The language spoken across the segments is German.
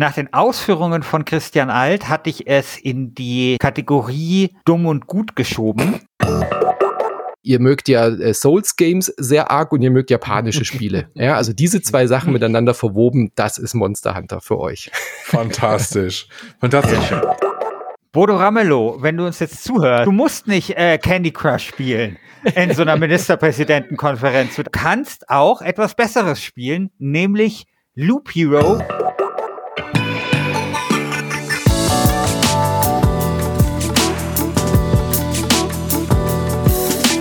Nach den Ausführungen von Christian Alt hatte ich es in die Kategorie dumm und gut geschoben. Ihr mögt ja äh, Souls Games sehr arg und ihr mögt japanische Spiele. Ja, also diese zwei Sachen miteinander verwoben, das ist Monster Hunter für euch. Fantastisch. Fantastisch. Bodo Ramelow, wenn du uns jetzt zuhörst, du musst nicht äh, Candy Crush spielen in so einer Ministerpräsidentenkonferenz. Du kannst auch etwas Besseres spielen, nämlich Loop Hero.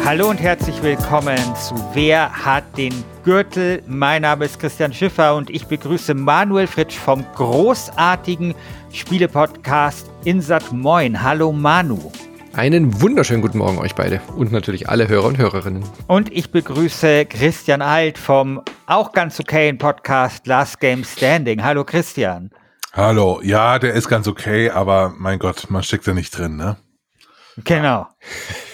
Hallo und herzlich willkommen zu Wer hat den Gürtel? Mein Name ist Christian Schiffer und ich begrüße Manuel Fritsch vom großartigen Spielepodcast Insat Moin. Hallo Manu. Einen wunderschönen guten Morgen euch beide und natürlich alle Hörer und Hörerinnen. Und ich begrüße Christian Alt vom auch ganz okayen Podcast Last Game Standing. Hallo Christian. Hallo, ja, der ist ganz okay, aber mein Gott, man steckt da nicht drin, ne? Genau.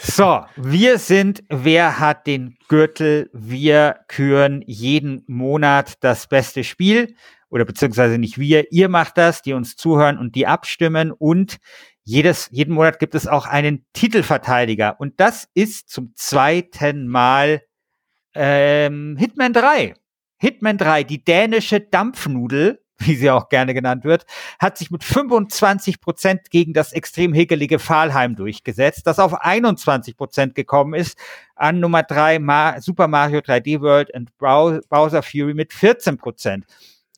So, wir sind Wer hat den Gürtel? Wir küren jeden Monat das beste Spiel oder beziehungsweise nicht wir, ihr macht das, die uns zuhören und die abstimmen und jedes, jeden Monat gibt es auch einen Titelverteidiger und das ist zum zweiten Mal ähm, Hitman 3. Hitman 3, die dänische Dampfnudel wie sie auch gerne genannt wird, hat sich mit 25 Prozent gegen das extrem hegelige Fahlheim durchgesetzt, das auf 21 Prozent gekommen ist an Nummer drei Ma Super Mario 3D World und Bowser Fury mit 14 Prozent.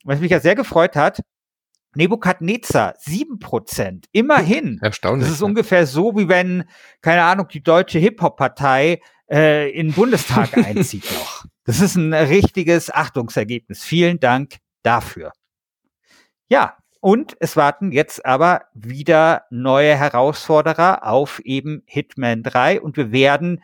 Was mich ja sehr gefreut hat, Nebukadnezar, sieben Prozent. Immerhin. Erstaunlich. Das ist ungefähr so, wie wenn, keine Ahnung, die deutsche Hip-Hop-Partei äh, in den Bundestag einzieht noch. Das ist ein richtiges Achtungsergebnis. Vielen Dank dafür. Ja, und es warten jetzt aber wieder neue Herausforderer auf eben Hitman 3 und wir werden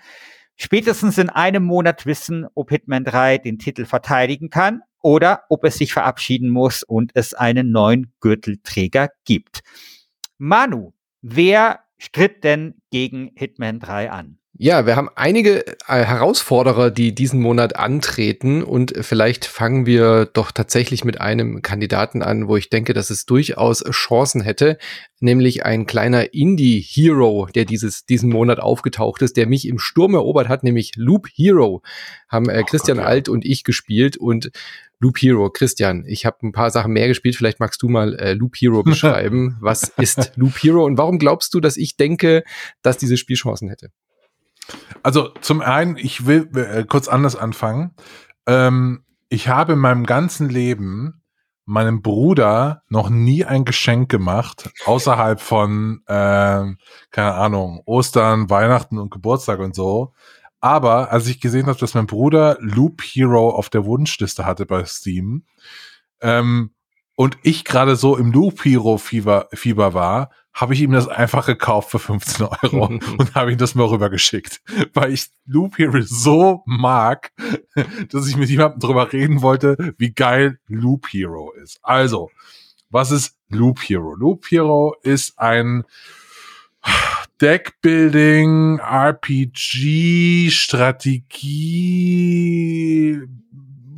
spätestens in einem Monat wissen, ob Hitman 3 den Titel verteidigen kann oder ob es sich verabschieden muss und es einen neuen Gürtelträger gibt. Manu, wer stritt denn gegen Hitman 3 an? Ja, wir haben einige äh, Herausforderer, die diesen Monat antreten und vielleicht fangen wir doch tatsächlich mit einem Kandidaten an, wo ich denke, dass es durchaus Chancen hätte, nämlich ein kleiner Indie-Hero, der dieses, diesen Monat aufgetaucht ist, der mich im Sturm erobert hat, nämlich Loop Hero, haben äh, Christian Gott, ja. Alt und ich gespielt und Loop Hero, Christian, ich habe ein paar Sachen mehr gespielt, vielleicht magst du mal äh, Loop Hero beschreiben. Was ist Loop Hero und warum glaubst du, dass ich denke, dass dieses Spiel Chancen hätte? Also zum einen, ich will äh, kurz anders anfangen. Ähm, ich habe in meinem ganzen Leben meinem Bruder noch nie ein Geschenk gemacht, außerhalb von, äh, keine Ahnung, Ostern, Weihnachten und Geburtstag und so. Aber als ich gesehen habe, dass mein Bruder Loop Hero auf der Wunschliste hatte bei Steam, ähm, und ich gerade so im Loop Hero Fieber, Fieber war, habe ich ihm das einfach gekauft für 15 Euro und habe ihm das mal rübergeschickt, weil ich Loop Hero so mag, dass ich mit jemandem drüber reden wollte, wie geil Loop Hero ist. Also, was ist Loop Hero? Loop Hero ist ein Deckbuilding, RPG, Strategie,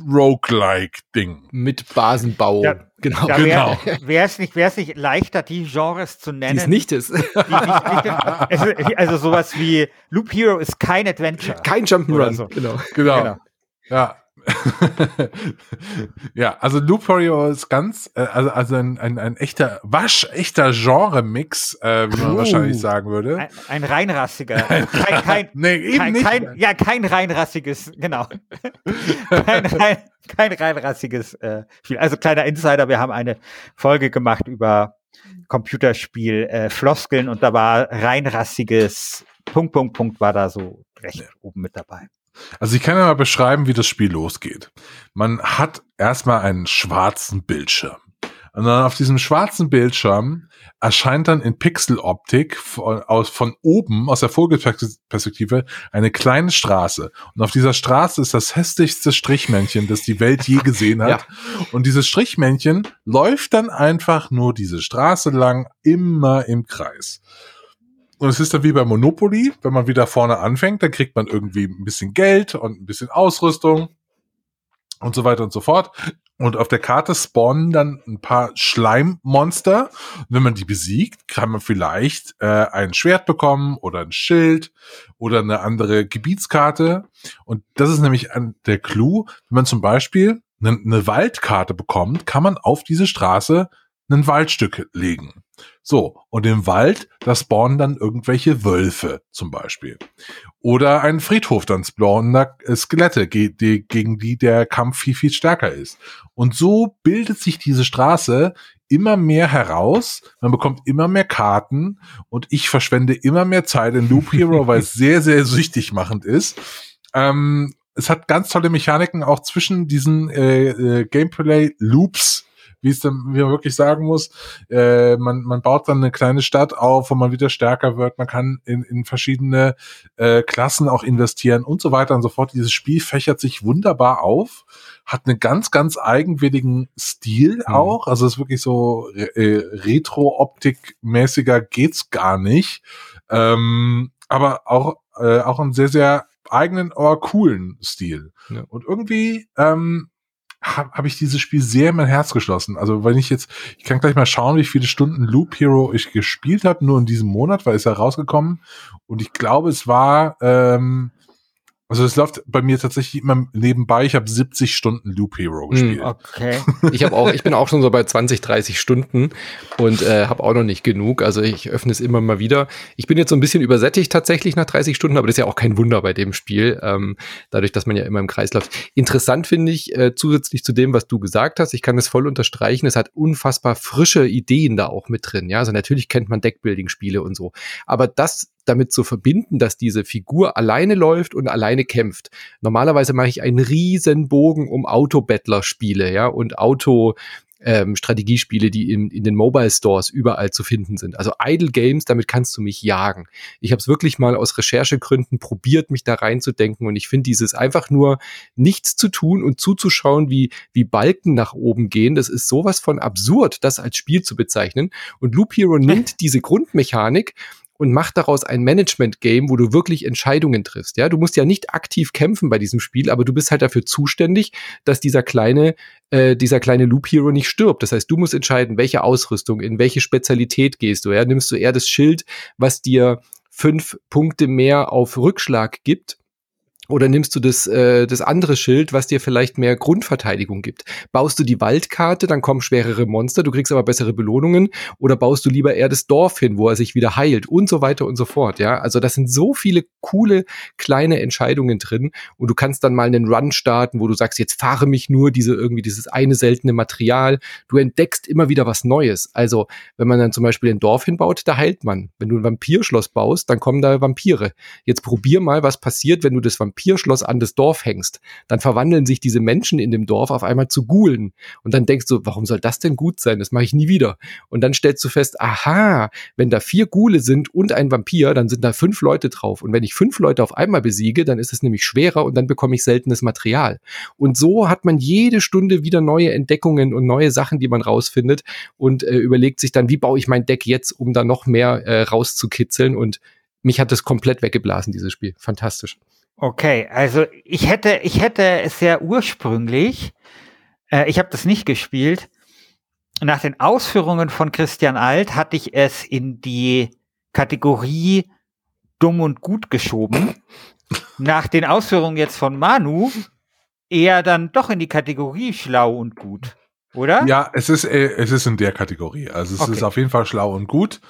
Roguelike-Ding. Mit Basenbau. Ja, genau. genau. Wäre es nicht, wär's nicht leichter, die Genres zu nennen? Die es nicht ist. Die, die, also, also, sowas wie Loop Hero ist kein Adventure. Kein Jump'n'Run. So. Genau. genau. genau. Ja, ja, also Loop Warrior ist ganz, äh, also, also ein, ein, ein echter, waschechter Genre-Mix, äh, wie man uh, wahrscheinlich sagen würde. Ein, ein reinrassiger. Kein, kein, nee, eben kein, nicht. Kein, ja, kein reinrassiges, genau. kein, rein, kein reinrassiges äh, Spiel. Also kleiner Insider, wir haben eine Folge gemacht über Computerspiel äh, Floskeln und da war reinrassiges Punkt, Punkt, Punkt war da so recht ja. oben mit dabei. Also ich kann ja mal beschreiben, wie das Spiel losgeht. Man hat erstmal einen schwarzen Bildschirm. Und dann auf diesem schwarzen Bildschirm erscheint dann in Pixeloptik von, aus, von oben, aus der Vogelperspektive, eine kleine Straße. Und auf dieser Straße ist das hässlichste Strichmännchen, das die Welt je gesehen hat. Ja. Und dieses Strichmännchen läuft dann einfach nur diese Straße lang, immer im Kreis. Und es ist dann wie bei Monopoly, wenn man wieder vorne anfängt, dann kriegt man irgendwie ein bisschen Geld und ein bisschen Ausrüstung. und so weiter und so fort. Und auf der Karte spawnen dann ein paar Schleimmonster. wenn man die besiegt, kann man vielleicht äh, ein Schwert bekommen oder ein Schild oder eine andere Gebietskarte. Und das ist nämlich der Clou. Wenn man zum Beispiel eine, eine Waldkarte bekommt, kann man auf diese Straße ein Waldstück legen. So, und im Wald, da spawnen dann irgendwelche Wölfe zum Beispiel. Oder ein Friedhof, dann spawnen da Skelette, gegen die der Kampf viel, viel stärker ist. Und so bildet sich diese Straße immer mehr heraus, man bekommt immer mehr Karten und ich verschwende immer mehr Zeit in Loop Hero, weil es sehr, sehr süchtig machend ist. Ähm, es hat ganz tolle Mechaniken auch zwischen diesen äh, äh, Gameplay-Loops wie es dann, wie man wirklich sagen muss, äh, man, man baut dann eine kleine Stadt auf, wo man wieder stärker wird, man kann in, in verschiedene äh, Klassen auch investieren und so weiter und so fort. Dieses Spiel fächert sich wunderbar auf, hat einen ganz, ganz eigenwilligen Stil mhm. auch, also ist wirklich so äh, Retro-Optik-mäßiger geht's gar nicht, ähm, aber auch, äh, auch einen sehr, sehr eigenen, aber coolen Stil. Ja. Und irgendwie ähm, habe hab ich dieses Spiel sehr in mein Herz geschlossen. Also wenn ich jetzt, ich kann gleich mal schauen, wie viele Stunden Loop Hero ich gespielt habe, nur in diesem Monat, weil es ja rausgekommen. Und ich glaube, es war ähm, also es läuft bei mir tatsächlich immer nebenbei. Ich habe 70 Stunden Loop Hero hm, gespielt. Okay. Ich habe auch, ich bin auch schon so bei 20, 30 Stunden und äh, habe auch noch nicht genug. Also ich öffne es immer mal wieder. Ich bin jetzt so ein bisschen übersättigt tatsächlich nach 30 Stunden, aber das ist ja auch kein Wunder bei dem Spiel, ähm, dadurch, dass man ja immer im Kreis läuft. Interessant finde ich äh, zusätzlich zu dem, was du gesagt hast. Ich kann es voll unterstreichen. Es hat unfassbar frische Ideen da auch mit drin. Ja, also natürlich kennt man Deckbuilding-Spiele und so, aber das damit zu verbinden, dass diese Figur alleine läuft und alleine kämpft. Normalerweise mache ich einen riesen Bogen um Autobattler-Spiele, ja, und Auto, ähm, Strategiespiele, die in, in den Mobile Stores überall zu finden sind. Also Idle Games, damit kannst du mich jagen. Ich habe es wirklich mal aus Recherchegründen probiert, mich da reinzudenken und ich finde dieses einfach nur nichts zu tun und zuzuschauen, wie, wie Balken nach oben gehen, das ist sowas von absurd, das als Spiel zu bezeichnen. Und Loop Hero nimmt diese Grundmechanik und mach daraus ein Management-Game, wo du wirklich Entscheidungen triffst. Ja, du musst ja nicht aktiv kämpfen bei diesem Spiel, aber du bist halt dafür zuständig, dass dieser kleine, äh, dieser kleine Loop Hero nicht stirbt. Das heißt, du musst entscheiden, welche Ausrüstung, in welche Spezialität gehst du. Ja, nimmst du eher das Schild, was dir fünf Punkte mehr auf Rückschlag gibt oder nimmst du das, äh, das andere Schild, was dir vielleicht mehr Grundverteidigung gibt? Baust du die Waldkarte, dann kommen schwerere Monster, du kriegst aber bessere Belohnungen. Oder baust du lieber eher das Dorf hin, wo er sich wieder heilt und so weiter und so fort. Ja, also das sind so viele coole kleine Entscheidungen drin. Und du kannst dann mal einen Run starten, wo du sagst, jetzt fahre mich nur diese irgendwie dieses eine seltene Material. Du entdeckst immer wieder was Neues. Also wenn man dann zum Beispiel ein Dorf hinbaut, da heilt man. Wenn du ein Vampirschloss baust, dann kommen da Vampire. Jetzt probier mal, was passiert, wenn du das Vampir Vampirschloss an das Dorf hängst, dann verwandeln sich diese Menschen in dem Dorf auf einmal zu Gulen. Und dann denkst du, warum soll das denn gut sein? Das mache ich nie wieder. Und dann stellst du fest, aha, wenn da vier Gule sind und ein Vampir, dann sind da fünf Leute drauf. Und wenn ich fünf Leute auf einmal besiege, dann ist es nämlich schwerer und dann bekomme ich seltenes Material. Und so hat man jede Stunde wieder neue Entdeckungen und neue Sachen, die man rausfindet und äh, überlegt sich dann, wie baue ich mein Deck jetzt, um da noch mehr äh, rauszukitzeln. Und mich hat das komplett weggeblasen, dieses Spiel. Fantastisch. Okay, also ich hätte, ich hätte es ja ursprünglich, äh, ich habe das nicht gespielt. Nach den Ausführungen von Christian Alt hatte ich es in die Kategorie dumm und gut geschoben. Nach den Ausführungen jetzt von Manu eher dann doch in die Kategorie schlau und gut, oder? Ja, es ist, äh, es ist in der Kategorie. Also es okay. ist auf jeden Fall schlau und gut.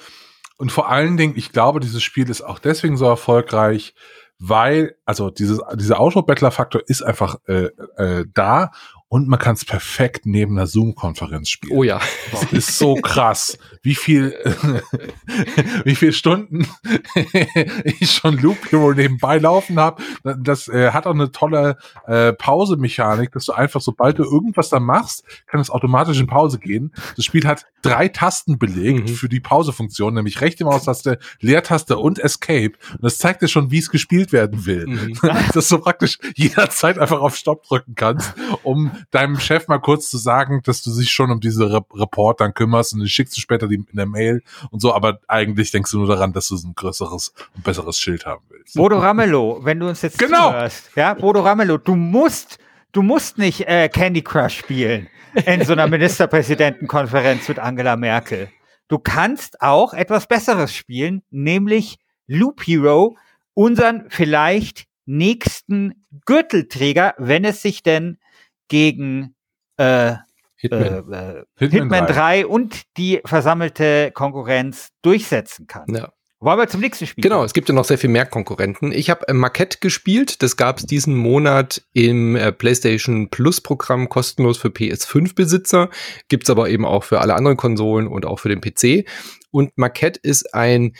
Und vor allen Dingen, ich glaube, dieses Spiel ist auch deswegen so erfolgreich, weil, also dieses, dieser Auto-Battler-Faktor ist einfach äh, äh, da und man kann es perfekt neben einer Zoom-Konferenz spielen. Oh ja. Das ist so krass, wie viel, wie viel Stunden ich schon Loop Hero nebenbei laufen habe. Das äh, hat auch eine tolle äh, Pause-Mechanik, dass du einfach, sobald du irgendwas da machst, kann es automatisch in Pause gehen. Das Spiel hat drei Tasten belegt mhm. für die Pause-Funktion, nämlich rechte Maustaste, Leertaste und Escape. Und das zeigt dir schon, wie es gespielt werden will. Mhm. dass du praktisch jederzeit einfach auf Stopp drücken kannst, um deinem Chef mal kurz zu sagen, dass du dich schon um diese Re Report dann kümmerst und die schickst du später die in der Mail und so, aber eigentlich denkst du nur daran, dass du ein größeres und besseres Schild haben willst. Bodo Ramelow, wenn du uns jetzt genau. zuhörst, ja, Bodo Ramelow, du musst du musst nicht äh, Candy Crush spielen in so einer Ministerpräsidentenkonferenz mit Angela Merkel. Du kannst auch etwas Besseres spielen, nämlich Loop Hero, unseren vielleicht nächsten Gürtelträger, wenn es sich denn gegen äh, Hitman, äh, äh, Hitman, Hitman 3. 3. und die versammelte Konkurrenz durchsetzen kann. Ja. Wollen wir zum nächsten Spiel? Genau, es gibt ja noch sehr viel mehr Konkurrenten. Ich habe äh, Marquette gespielt. Das gab es diesen Monat im äh, PlayStation Plus Programm kostenlos für PS5-Besitzer. Gibt's aber eben auch für alle anderen Konsolen und auch für den PC. Und Marquette ist ein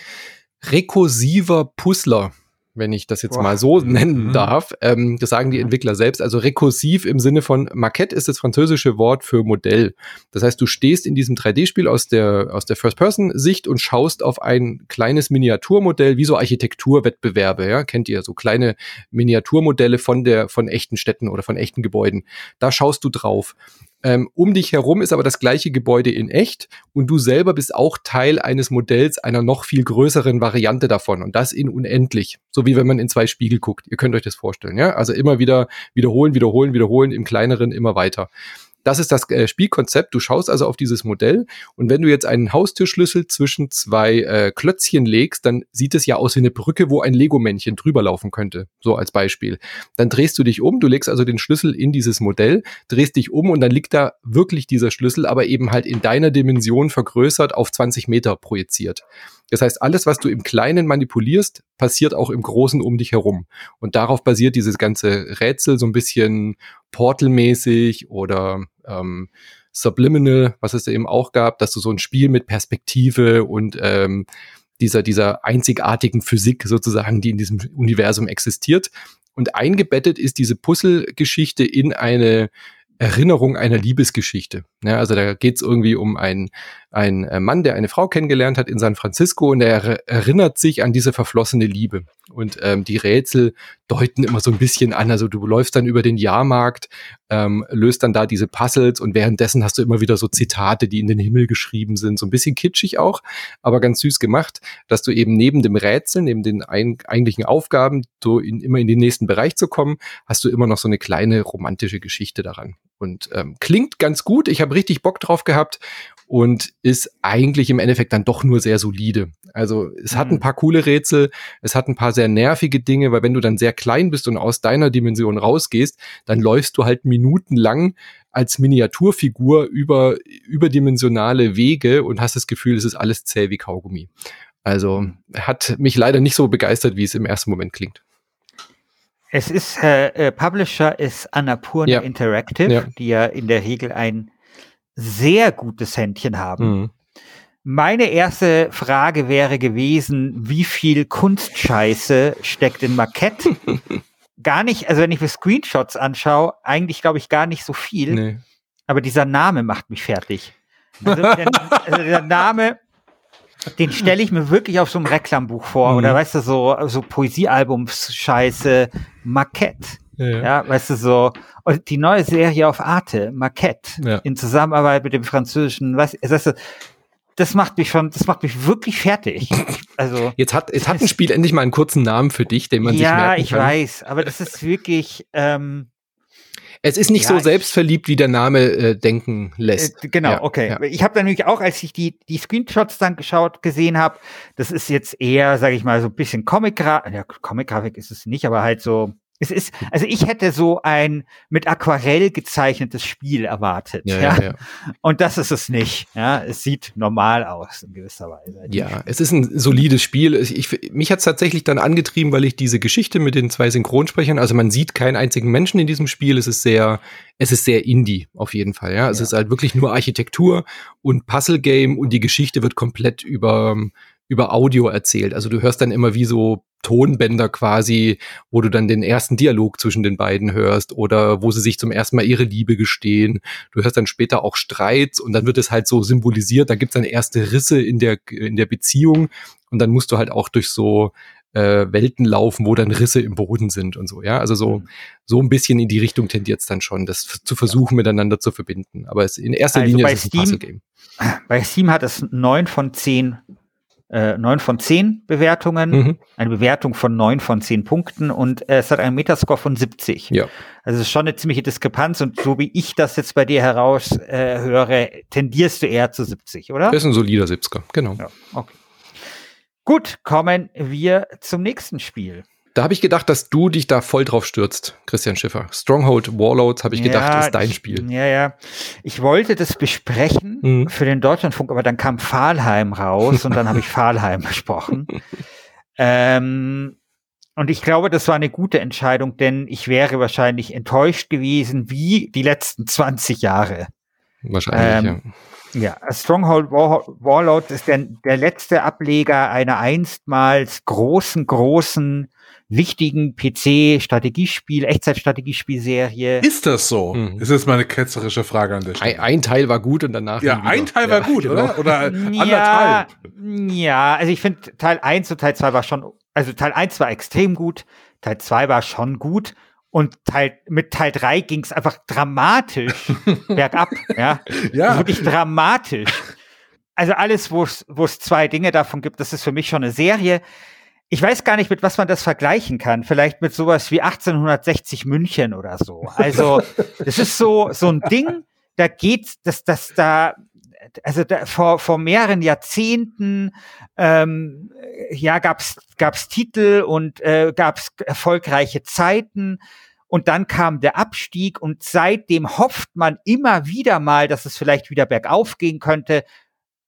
rekursiver Puzzler wenn ich das jetzt Boah. mal so nennen mhm. darf. Ähm, das sagen die Entwickler selbst. Also rekursiv im Sinne von Maquette ist das französische Wort für Modell. Das heißt, du stehst in diesem 3D-Spiel aus der, aus der First-Person-Sicht und schaust auf ein kleines Miniaturmodell, wie so Architekturwettbewerbe, ja, kennt ihr, so kleine Miniaturmodelle von der, von echten Städten oder von echten Gebäuden. Da schaust du drauf. Ähm, um dich herum ist aber das gleiche Gebäude in echt und du selber bist auch Teil eines Modells einer noch viel größeren Variante davon und das in unendlich. So wie wenn man in zwei Spiegel guckt. Ihr könnt euch das vorstellen, ja? Also immer wieder wiederholen, wiederholen, wiederholen, im kleineren immer weiter. Das ist das äh, Spielkonzept. Du schaust also auf dieses Modell und wenn du jetzt einen Haustürschlüssel zwischen zwei äh, Klötzchen legst, dann sieht es ja aus wie eine Brücke, wo ein Lego-Männchen drüber laufen könnte. So als Beispiel. Dann drehst du dich um, du legst also den Schlüssel in dieses Modell, drehst dich um und dann liegt da wirklich dieser Schlüssel, aber eben halt in deiner Dimension vergrößert auf 20 Meter projiziert. Das heißt, alles, was du im Kleinen manipulierst, passiert auch im Großen um dich herum. Und darauf basiert dieses ganze Rätsel so ein bisschen portalmäßig oder ähm, Subliminal, was es da eben auch gab, dass du so ein Spiel mit Perspektive und ähm, dieser, dieser einzigartigen Physik sozusagen, die in diesem Universum existiert. Und eingebettet ist diese Puzzle-Geschichte in eine Erinnerung einer Liebesgeschichte. Ja, also da geht es irgendwie um einen, einen äh, Mann, der eine Frau kennengelernt hat in San Francisco und er erinnert sich an diese verflossene Liebe. Und ähm, die Rätsel deuten immer so ein bisschen an. Also du läufst dann über den Jahrmarkt, ähm, löst dann da diese Puzzles und währenddessen hast du immer wieder so Zitate, die in den Himmel geschrieben sind. So ein bisschen kitschig auch, aber ganz süß gemacht, dass du eben neben dem Rätsel, neben den ein, eigentlichen Aufgaben, so in, immer in den nächsten Bereich zu kommen, hast du immer noch so eine kleine romantische Geschichte daran. Und ähm, klingt ganz gut. Ich habe richtig Bock drauf gehabt und ist eigentlich im Endeffekt dann doch nur sehr solide. Also es hat ein mhm. paar coole Rätsel, es hat ein paar sehr nervige Dinge, weil wenn du dann sehr klein bist und aus deiner Dimension rausgehst, dann läufst du halt minutenlang als Miniaturfigur über überdimensionale Wege und hast das Gefühl, es ist alles zäh wie Kaugummi. Also hat mich leider nicht so begeistert, wie es im ersten Moment klingt. Es ist, äh, äh Publisher ist Annapurna ja. Interactive, ja. die ja in der Regel ein sehr gutes Händchen haben. Mhm. Meine erste Frage wäre gewesen, wie viel Kunstscheiße steckt in Marquette? gar nicht, also wenn ich mir Screenshots anschaue, eigentlich glaube ich gar nicht so viel. Nee. Aber dieser Name macht mich fertig. Also der, also der Name, den stelle ich mir wirklich auf so einem Reklambuch vor. Mhm. Oder weißt du, so, so Poesiealbums-Scheiße, Marquette. Ja, ja, weißt du, so. Und die neue Serie auf Arte, Marquette, ja. in Zusammenarbeit mit dem französischen, was, weißt du, das macht mich schon, das macht mich wirklich fertig. Also. Jetzt hat, jetzt hat ein Spiel endlich mal einen kurzen Namen für dich, den man ja, sich merken kann. Ja, ich weiß, aber das ist wirklich, ähm, es ist nicht ja, so selbstverliebt, wie der Name äh, denken lässt. Äh, genau, ja, okay. Ja. Ich habe dann nämlich auch, als ich die, die Screenshots dann geschaut, gesehen habe, das ist jetzt eher, sage ich mal, so ein bisschen Comic-Grafik, ja, Comic-Grafik ist es nicht, aber halt so es ist, also ich hätte so ein mit Aquarell gezeichnetes Spiel erwartet. Ja, ja. ja, Und das ist es nicht. Ja, es sieht normal aus in gewisser Weise. Ja, es ist ein solides Spiel. Ich, mich hat es tatsächlich dann angetrieben, weil ich diese Geschichte mit den zwei Synchronsprechern, also man sieht keinen einzigen Menschen in diesem Spiel. Es ist sehr, es ist sehr Indie auf jeden Fall. Ja, es ja. ist halt wirklich nur Architektur und Puzzle Game und die Geschichte wird komplett über über Audio erzählt. Also du hörst dann immer wie so Tonbänder quasi, wo du dann den ersten Dialog zwischen den beiden hörst oder wo sie sich zum ersten Mal ihre Liebe gestehen. Du hörst dann später auch Streits und dann wird es halt so symbolisiert, da gibt's dann erste Risse in der, in der Beziehung und dann musst du halt auch durch so äh, Welten laufen, wo dann Risse im Boden sind und so, ja. Also so, mhm. so ein bisschen in die Richtung tendiert es dann schon, das zu versuchen, miteinander zu verbinden. Aber es in erster also Linie ist es ein Puzzle-Game. Bei Steam hat es neun von zehn äh, 9 von 10 Bewertungen, Mhm. eine Bewertung von 9 von 10 Punkten und äh, es hat einen Metascore von 70. Ja. Also es ist schon eine ziemliche Diskrepanz und so wie ich das jetzt bei dir heraus äh, höre, tendierst du eher zu 70, oder? Das ist ein solider 70er, genau. Ja, okay. Gut, kommen wir zum nächsten Spiel. Da habe ich gedacht, dass du dich da voll drauf stürzt, Christian Schiffer. Stronghold Warlords, habe ich gedacht, Ja, ist dein Spiel. Ja, ja. Ich wollte das besprechen Mhm. für den Deutschlandfunk, aber dann kam Pfahlheim raus und dann habe ich Pfahlheim besprochen. Ähm, und ich glaube, das war eine gute Entscheidung, denn ich wäre wahrscheinlich enttäuscht gewesen, wie die letzten 20 Jahre. Wahrscheinlich, Ähm, Ja, Stronghold War Warlords ist der, der letzte Ableger einer einstmals großen, großen, wichtigen PC-Strategiespiel, Echtzeit-Strategiespielserie. Ist das so? Mhm. Ist jetzt meine ketzerische Frage an. Stelle. Ein, ein Teil war gut und danach. ja, wieder. ein Teil war Ja, gut, genau. oder? Oder Ja, anderthalb. ja, also ich finde Teil 1 und Teil 2 war schon, also Teil 1 war extrem gut, Teil 2 war schon gut und Teil, mit Teil 3 ging es einfach dramatisch bergab, ja. Ja, Also wirklich dramatisch. Also alles, wo es wo es zwei Dinge davon gibt, das ist für mich schon eine Serie. Ich weiß gar nicht, mit was man das vergleichen kann. Vielleicht mit sowas wie 1860 München oder so. Also, das ist so, so ein Ding, da geht, dass das da, also da, vor, vor mehreren Jahrzehnten, ähm, ja, gab's, gab's Titel und äh, gab's erfolgreiche Zeiten. Und dann kam der Abstieg und seitdem hofft man immer wieder mal, dass es vielleicht wieder bergauf gehen könnte.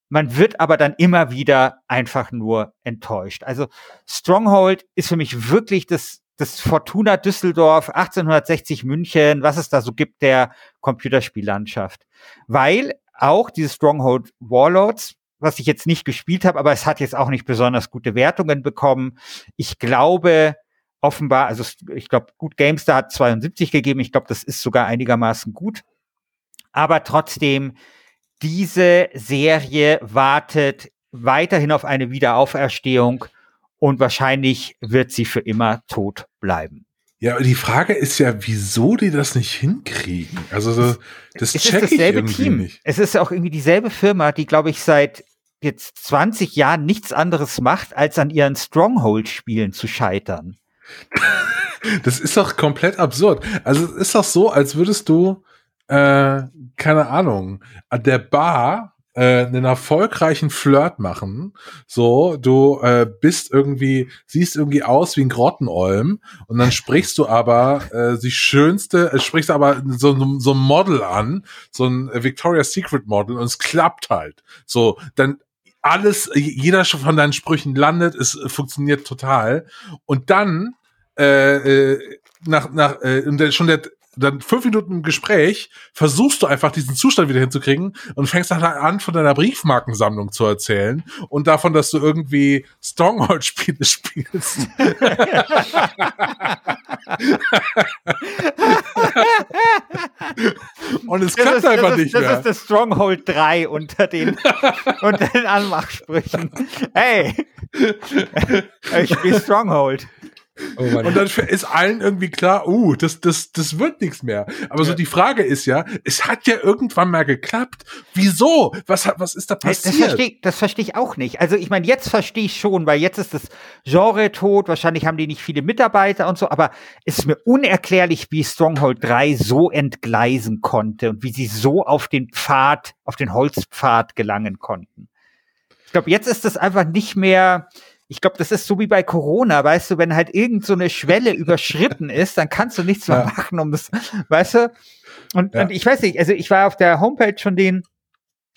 Man wird aber dann immer wieder einfach nur enttäuscht. Also Stronghold ist für mich wirklich das, das Fortuna Düsseldorf, 1860 München, was es da so gibt, der Computerspiellandschaft. Weil auch dieses Stronghold Warlords, was ich jetzt nicht gespielt habe, aber es hat jetzt auch nicht besonders gute Wertungen bekommen. Ich glaube, offenbar, also ich glaube, gut GameStar hat 72 gegeben. Ich glaube, das ist sogar einigermaßen gut. Aber trotzdem, diese Serie wartet weiterhin auf eine Wiederauferstehung und wahrscheinlich wird sie für immer tot bleiben. ja, aber die Frage ist ja, wieso die das nicht hinkriegen? Also so, das es ist check ich dasselbe irgendwie Team. nicht. Es ist auch irgendwie dieselbe Firma, die, glaube ich, seit jetzt 20 Jahren nichts anderes macht, als an ihren Stronghold-Spielen zu scheitern. Das ist doch komplett absurd. Also es ist doch so, als würdest du, äh, keine Ahnung, an der Bar äh, einen erfolgreichen Flirt machen. So, du äh, bist irgendwie, siehst irgendwie aus wie ein Grottenolm und dann sprichst du aber äh, die schönste, äh, sprichst aber so, so ein Model an, so ein Victoria's Secret Model und es klappt halt. So, dann alles, jeder von deinen Sprüchen landet, es funktioniert total. Und dann äh, äh, nach, nach äh, schon der dann fünf Minuten im Gespräch versuchst du einfach diesen Zustand wieder hinzukriegen und fängst dann an, von deiner Briefmarkensammlung zu erzählen und davon, dass du irgendwie Stronghold-Spiele spielst. und es klappt ist, einfach das nicht ist, das mehr. ist das Stronghold 3 unter den, unter den Anmachsprüchen. Hey, ich spiele Stronghold. Oh. Und dann ist allen irgendwie klar, uh, das, das, das wird nichts mehr. Aber so Ja. die Frage ist ja, es hat ja irgendwann mal geklappt. Wieso? Was hat, was ist da Das passiert? verstehe das versteh ich auch nicht. Also ich meine, jetzt verstehe ich schon, weil jetzt ist das Genre tot, wahrscheinlich haben die nicht viele Mitarbeiter und so, aber es ist mir unerklärlich, wie Stronghold 3 so entgleisen konnte und wie sie so auf den Pfad, auf den Holzpfad gelangen konnten. Ich glaube, jetzt ist das einfach nicht mehr, ich glaube, das ist so wie bei Corona, weißt du, wenn halt irgend so eine Schwelle überschritten ist, dann kannst du nichts mehr Ja. machen, um das, weißt du? Und, Ja. und ich weiß nicht, also ich war auf der Homepage von denen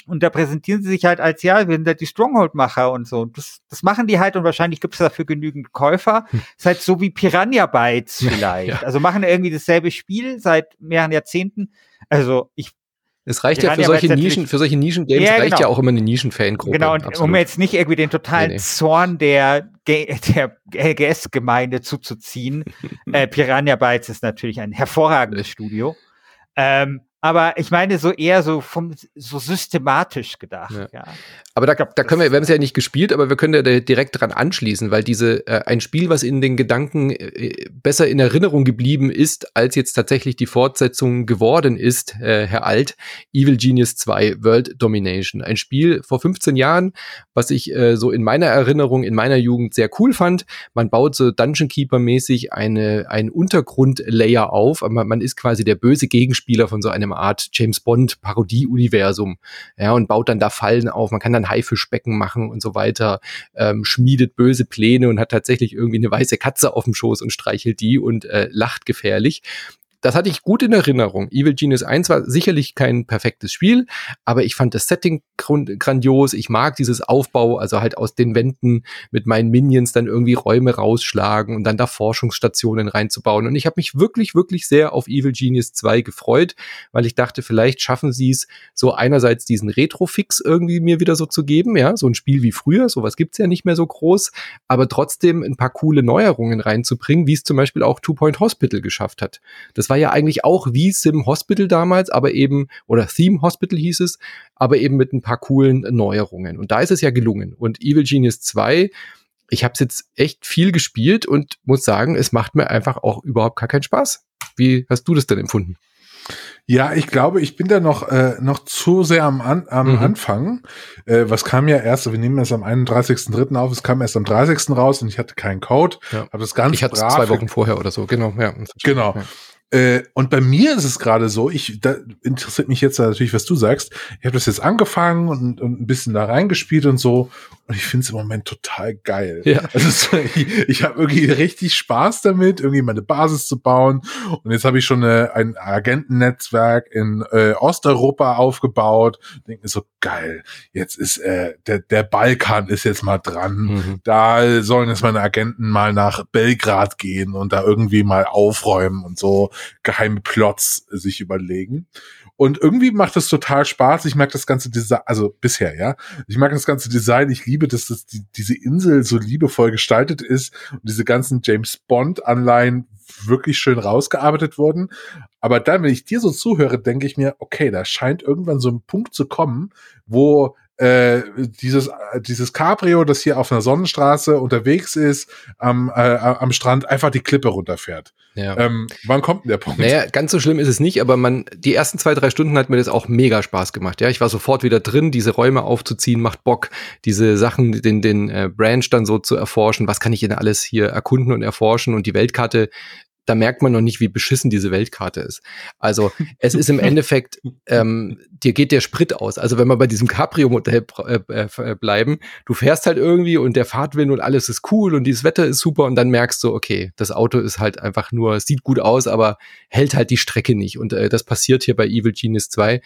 und da präsentieren sie sich halt als, ja, wir sind halt die Stronghold-Macher und so. Das, das machen die halt und wahrscheinlich gibt es dafür genügend Käufer. Ist halt so wie Piranha Bytes vielleicht. Ja. Also machen irgendwie dasselbe Spiel seit mehreren Jahrzehnten. Also ich, es reicht ja für ja solche Nischen, für solche Nischen-Games Ja, reicht genau. ja auch immer eine Nischen-Fangruppe. genau, und absolut. um jetzt nicht irgendwie den totalen Nee, nee. Zorn der, der LGS-Gemeinde zuzuziehen, äh, Piranha Bytes ist natürlich ein hervorragendes Studio. Ähm, aber ich meine so eher so vom so systematisch gedacht. Ja. ja. Aber da, da können wir, wir haben es ja nicht gespielt, aber wir können ja direkt dran anschließen, weil diese äh, ein Spiel, was in den Gedanken äh, besser in Erinnerung geblieben ist, als jetzt tatsächlich die Fortsetzung geworden ist, äh, Herr Alt, Evil Genius 2 World Domination. Ein Spiel vor 15 Jahren, was ich äh, so in meiner Erinnerung, in meiner Jugend sehr cool fand. Man baut so Dungeon Keeper mäßig eine ein Untergrundlayer auf, aber man ist quasi der böse Gegenspieler von so einem Art James Bond Parodie Universum, ja und baut dann da Fallen auf. Man kann dann Haifischbecken machen und so weiter, ähm, schmiedet böse Pläne und hat tatsächlich irgendwie eine weiße Katze auf dem Schoß und streichelt die und äh, lacht gefährlich das hatte ich gut in Erinnerung. Evil Genius 1 war sicherlich kein perfektes Spiel, aber ich fand das Setting grandios. Ich mag dieses Aufbau, also halt aus den Wänden mit meinen Minions dann irgendwie Räume rausschlagen und dann da Forschungsstationen reinzubauen. Und ich habe mich wirklich, wirklich sehr auf Evil Genius 2 gefreut, weil ich dachte, vielleicht schaffen sie es, so einerseits diesen Retro-Fix irgendwie mir wieder so zu geben, ja, so ein Spiel wie früher, sowas gibt's ja nicht mehr so groß, aber trotzdem ein paar coole Neuerungen reinzubringen, wie es zum Beispiel auch Two Point Hospital geschafft hat. Das war ja eigentlich auch wie Sim Hospital damals, aber eben, oder Theme Hospital hieß es, aber eben mit ein paar coolen Neuerungen. Und da ist es ja gelungen. Und Evil Genius 2, ich habe es jetzt echt viel gespielt und muss sagen, es macht mir einfach auch überhaupt gar keinen Spaß. Wie hast du das denn empfunden? Ja, ich glaube, ich bin da noch, äh, noch zu sehr am, An am mhm. Anfang. Äh, was kam ja erst, wir nehmen es am 31.3. auf, es kam erst am 30. raus und ich hatte keinen Code. Ja. Hab das ganz ich hatte zwei Wochen vorher oder so, genau. Ja, genau. Ja. Äh, und bei mir ist es gerade so, ich, da interessiert mich jetzt natürlich, was du sagst. Ich habe das jetzt angefangen und, und ein bisschen da reingespielt und so. Und ich finde es im Moment total geil. Ja. Also ich, ich habe irgendwie richtig Spaß damit, irgendwie meine Basis zu bauen. Und jetzt habe ich schon eine, ein Agentennetzwerk in äh, Osteuropa aufgebaut. Denke mir so, geil, jetzt ist äh, der, der Balkan ist jetzt mal dran. Mhm. Da sollen jetzt meine Agenten mal nach Belgrad gehen und da irgendwie mal aufräumen und so geheime Plots sich überlegen. Und irgendwie macht es total Spaß. Ich mag das ganze Design, also bisher, ja. Ich mag das ganze Design. Ich liebe, dass das die, diese Insel so liebevoll gestaltet ist und diese ganzen James Bond Anleihen wirklich schön rausgearbeitet wurden. Aber dann, wenn ich dir so zuhöre, denke ich mir, okay, da scheint irgendwann so ein Punkt zu kommen, wo äh, dieses, dieses Cabrio, das hier auf einer Sonnenstraße unterwegs ist, am, äh, am Strand einfach die Klippe runterfährt. Ja. Ähm, wann kommt denn der Punkt? Naja, ganz so schlimm ist es nicht, aber man, die ersten zwei, drei Stunden hat mir das auch mega Spaß gemacht. Ja, ich war sofort wieder drin, diese Räume aufzuziehen, macht Bock, diese Sachen, den, den äh, Branch dann so zu erforschen. Was kann ich denn alles hier erkunden und erforschen? Und die Weltkarte da merkt man noch nicht, wie beschissen diese Weltkarte ist. Also es ist im Endeffekt, ähm, dir geht der Sprit aus. Also wenn wir bei diesem Cabrio-Modell äh, äh, äh, bleiben, du fährst halt irgendwie und der Fahrtwind und alles ist cool und dieses Wetter ist super und dann merkst du, okay, das Auto ist halt einfach nur, sieht gut aus, aber hält halt die Strecke nicht. Und äh, das passiert hier bei Evil Genius 2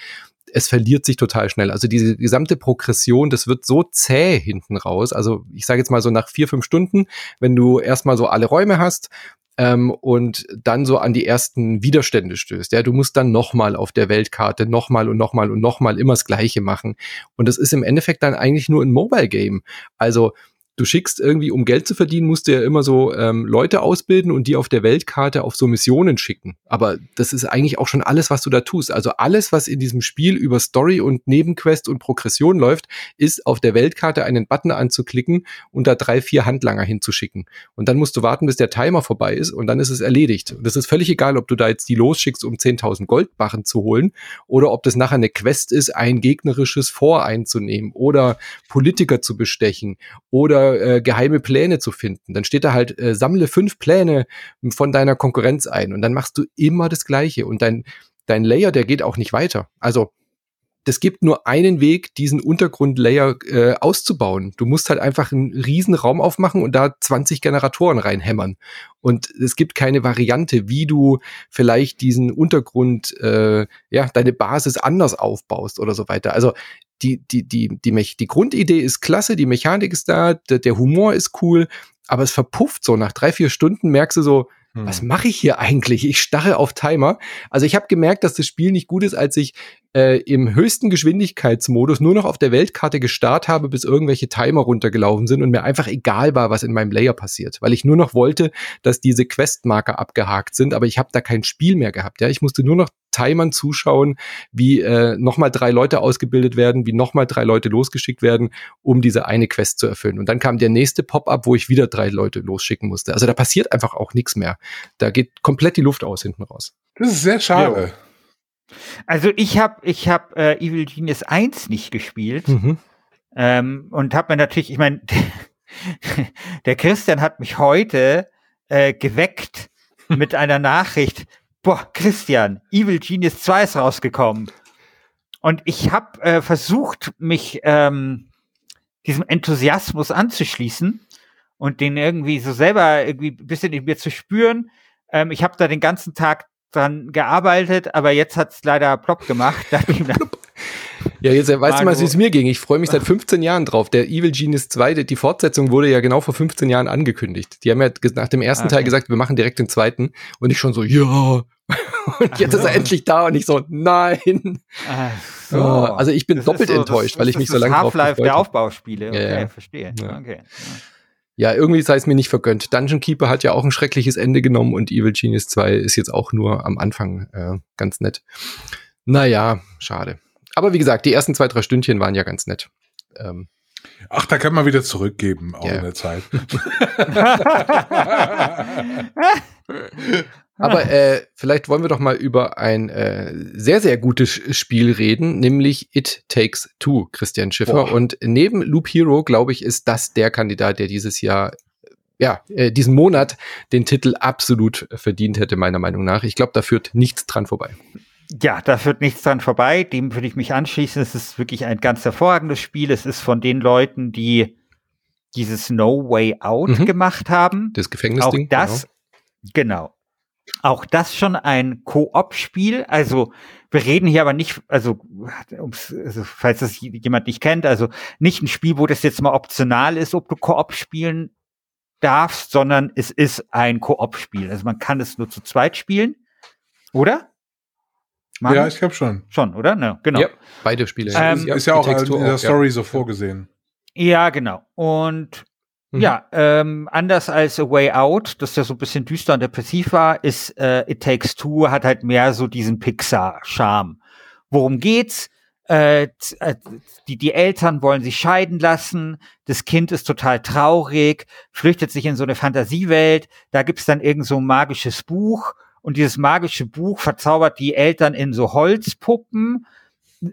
es verliert sich total schnell. Also diese gesamte Progression, das wird so zäh hinten raus. Also ich sage jetzt mal so nach vier, fünf Stunden, wenn du erstmal so alle Räume hast, ähm, und dann so an die ersten Widerstände stößt. Ja, du musst dann nochmal auf der Weltkarte nochmal und nochmal und nochmal immer das Gleiche machen. Und das ist im Endeffekt dann eigentlich nur ein Mobile Game. Also du schickst irgendwie, um Geld zu verdienen, musst du ja immer so ähm, Leute ausbilden und die auf der Weltkarte auf so Missionen schicken. Aber das ist eigentlich auch schon alles, was du da tust. Also alles, was in diesem Spiel über Story und Nebenquest und Progression läuft, ist auf der Weltkarte einen Button anzuklicken und da drei, vier Handlanger hinzuschicken. Und dann musst du warten, bis der Timer vorbei ist und dann ist es erledigt. Und das ist völlig egal, ob du da jetzt die losschickst, um 10.000 Goldbarren zu holen oder ob das nachher eine Quest ist, ein gegnerisches Vor einzunehmen oder Politiker zu bestechen oder äh, geheime Pläne zu finden. Dann steht da halt, äh, sammle fünf Pläne von deiner Konkurrenz ein und dann machst du immer das Gleiche und dein, dein Layer, der geht auch nicht weiter. Also es gibt nur einen Weg, diesen Untergrundlayer äh, auszubauen. Du musst halt einfach einen riesen Raum aufmachen und da 20 Generatoren reinhämmern. Und es gibt keine Variante, wie du vielleicht diesen Untergrund, äh, ja, deine Basis anders aufbaust oder so weiter. Also die, die, die, die, Mech die Grundidee ist klasse, die Mechanik ist da, der, der Humor ist cool, aber es verpufft so. Nach drei, vier Stunden merkst du so, hm. was mache ich hier eigentlich? Ich starre auf Timer. Also ich habe gemerkt, dass das Spiel nicht gut ist, als ich äh, im höchsten Geschwindigkeitsmodus nur noch auf der Weltkarte gestarrt habe, bis irgendwelche Timer runtergelaufen sind und mir einfach egal war, was in meinem Layer passiert, weil ich nur noch wollte, dass diese Questmarker abgehakt sind, aber ich habe da kein Spiel mehr gehabt. Ja, ich musste nur noch Timern zuschauen, wie äh, nochmal drei Leute ausgebildet werden, wie nochmal drei Leute losgeschickt werden, um diese eine Quest zu erfüllen. Und dann kam der nächste Pop-up, wo ich wieder drei Leute losschicken musste. Also da passiert einfach auch nichts mehr. Da geht komplett die Luft aus hinten raus. Das ist sehr schade. Also ich habe ich hab, äh, Evil Genius 1 nicht gespielt. Mhm. Ähm, und habe mir natürlich, ich meine, der Christian hat mich heute äh, geweckt mit einer Nachricht. Boah, Christian, Evil Genius 2 ist rausgekommen. Und ich habe äh, versucht, mich ähm, diesem Enthusiasmus anzuschließen und den irgendwie so selber irgendwie ein bisschen in mir zu spüren. Ähm, ich habe da den ganzen Tag dran gearbeitet, aber jetzt hat's leider plopp gemacht. ja, jetzt weißt du mal, wie es mir ging. Ich freue mich seit 15 Jahren drauf. Der Evil Genius 2, die Fortsetzung wurde ja genau vor 15 Jahren angekündigt. Die haben ja nach dem ersten okay. Teil gesagt, wir machen direkt den zweiten. Und ich schon so, ja. Und jetzt ist er endlich da und ich so, nein. So. Also ich bin das doppelt so, enttäuscht, das, weil ich mich so lange drauf Half-Life der Aufbauspiele. Okay, ja, ja. verstehe. Okay. Ja, irgendwie sei es mir nicht vergönnt. Dungeon Keeper hat ja auch ein schreckliches Ende genommen und Evil Genius 2 ist jetzt auch nur am Anfang äh, ganz nett. Naja, schade. Aber wie gesagt, die ersten zwei, drei Stündchen waren ja ganz nett. Ähm, Ach, da kann man wieder zurückgeben, auch yeah. in der Zeit. Aber äh, vielleicht wollen wir doch mal über ein äh, sehr, sehr gutes Spiel reden, nämlich It Takes Two, Christian Schiffer. Boah. Und neben Loop Hero, glaube ich, ist das der Kandidat, der dieses Jahr, ja, äh, diesen Monat den Titel absolut verdient hätte, meiner Meinung nach. Ich glaube, da führt nichts dran vorbei. Ja, da führt nichts dran vorbei. Dem würde ich mich anschließen. Es ist wirklich ein ganz hervorragendes Spiel. Es ist von den Leuten, die dieses No Way Out mhm. gemacht haben. Das Gefängnisding. Auch das, genau. genau. Auch das schon ein Koop-Spiel. Also wir reden hier aber nicht, also, also falls das jemand nicht kennt, also nicht ein Spiel, wo das jetzt mal optional ist, ob du Koop spielen darfst, sondern es ist ein Koop-Spiel. Also man kann es nur zu zweit spielen, oder? Mann? Ja, ich glaube schon. Schon, oder? No, genau. Ja, beide Spiele. Ähm, ist ja auch in der Story ja. so vorgesehen. Ja, genau. Und Mhm. Ja, ähm, anders als A Way Out, das ja so ein bisschen düster und depressiv war, ist äh, It Takes Two, hat halt mehr so diesen Pixar-Charme. Worum geht's? Äh, äh, die, die Eltern wollen sich scheiden lassen, das Kind ist total traurig, flüchtet sich in so eine Fantasiewelt, da gibt's dann irgend so ein magisches Buch und dieses magische Buch verzaubert die Eltern in so Holzpuppen.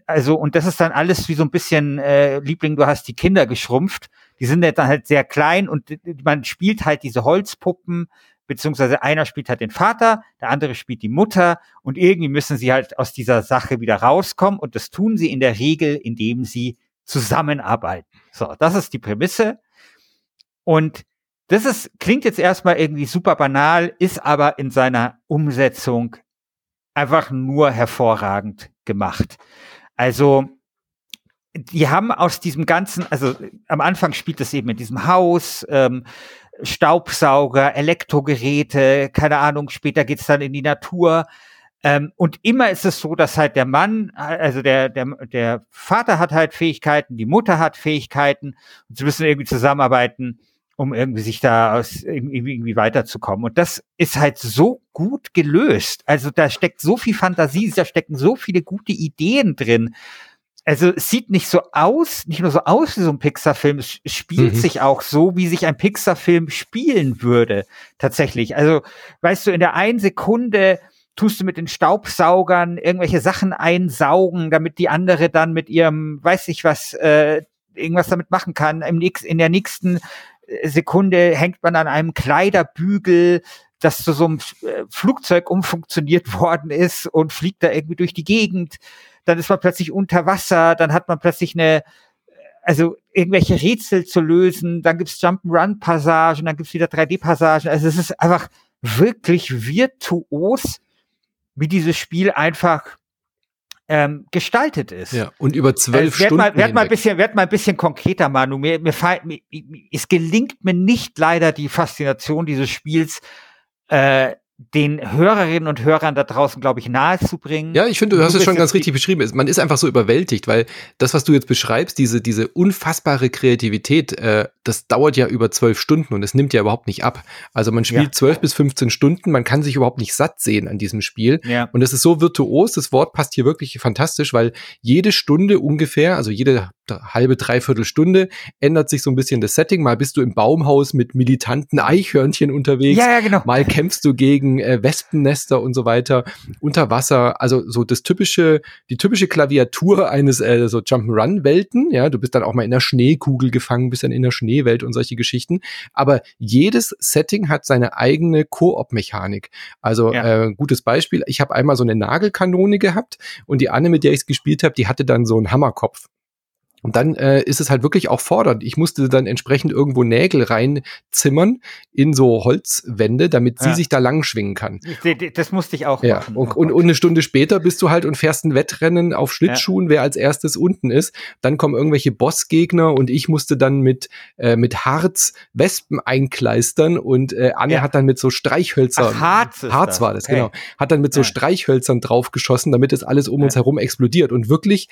Also, und das ist dann alles wie so ein bisschen, äh, Liebling, du hast die Kinder geschrumpft die sind dann halt sehr klein und man spielt halt diese Holzpuppen, beziehungsweise einer spielt halt den Vater, der andere spielt die Mutter und irgendwie müssen sie halt aus dieser Sache wieder rauskommen und das tun sie in der Regel, indem sie zusammenarbeiten. So, das ist die Prämisse. Und das ist, klingt jetzt erstmal irgendwie super banal, ist aber in seiner Umsetzung einfach nur hervorragend gemacht. Also, die haben aus diesem ganzen, also am Anfang spielt es eben in diesem Haus, ähm, Staubsauger, Elektrogeräte, keine Ahnung, später geht's dann in die Natur. Ähm, und immer ist es so, dass halt der Mann, also der, der, der Vater hat halt Fähigkeiten, die Mutter hat Fähigkeiten und sie müssen irgendwie zusammenarbeiten, um irgendwie sich da aus, irgendwie, irgendwie weiterzukommen. Und das ist halt so gut gelöst. Also da steckt so viel Fantasie, da stecken so viele gute Ideen drin also es sieht nicht so aus, nicht nur so aus wie so ein Pixar-Film, es spielt mhm. sich auch so, wie sich ein Pixar-Film spielen würde, tatsächlich. Also, weißt du, in der einen Sekunde tust du mit den Staubsaugern irgendwelche Sachen einsaugen, damit die andere dann mit ihrem, weiß ich was, äh, irgendwas damit machen kann. Im nächsten, in der nächsten äh, Sekunde hängt man an einem Kleiderbügel, das zu so einem äh, Flugzeug umfunktioniert worden ist und fliegt da irgendwie durch die Gegend dann ist man plötzlich unter Wasser, dann hat man plötzlich eine, also irgendwelche Rätsel zu lösen, dann gibt's Jump'n'Run-Passagen, dann gibt's wieder 3D-Passagen. Also es ist einfach wirklich virtuos, wie dieses Spiel einfach ähm, gestaltet ist. Ja, und über zwölf äh, Stunden. Mal, werd, mal ein bisschen, werd mal ein bisschen konkreter, Manu. Mir, mir, mir, es gelingt mir nicht leider die Faszination dieses Spiels, äh, den Hörerinnen und Hörern da draußen, glaube ich, nahezubringen. Ja, ich finde, du hast es schon ganz richtig beschrieben. Man ist einfach so überwältigt, weil das, was du jetzt beschreibst, diese, diese unfassbare Kreativität, äh, das dauert ja über zwölf Stunden und es nimmt ja überhaupt nicht ab. Also man spielt zwölf ja. bis 15 Stunden, man kann sich überhaupt nicht satt sehen an diesem Spiel. Ja. Und es ist so virtuos, das Wort passt hier wirklich fantastisch, weil jede Stunde ungefähr, also jede halbe, dreiviertel Stunde ändert sich so ein bisschen das Setting. Mal bist du im Baumhaus mit militanten Eichhörnchen unterwegs. Ja, ja, genau. Mal kämpfst du gegen äh, Wespennester und so weiter unter Wasser. Also so das typische, die typische Klaviatur eines äh, so Jump'n'Run-Welten. Ja, du bist dann auch mal in der Schneekugel gefangen, bist dann in der Schneewelt und solche Geschichten. Aber jedes Setting hat seine eigene Koop-Mechanik. Also ja. äh, gutes Beispiel. Ich habe einmal so eine Nagelkanone gehabt und die Anne, mit der ich es gespielt habe, die hatte dann so einen Hammerkopf. Und dann äh, ist es halt wirklich auch fordernd. Ich musste dann entsprechend irgendwo Nägel reinzimmern in so Holzwände, damit sie ja. sich da lang schwingen kann. Das musste ich auch ja. machen. Und, oh und, und, eine Stunde später bist du halt und fährst ein Wettrennen auf Schlittschuhen, ja. wer als erstes unten ist. Dann kommen irgendwelche Bossgegner und ich musste dann mit, äh, mit Harz Wespen einkleistern und äh, Anne hat dann mit so Streichhölzern. Ach, Harz, Harz war das, okay. genau. Hat dann mit so Streichhölzern draufgeschossen, damit es alles um uns herum explodiert. Und wirklich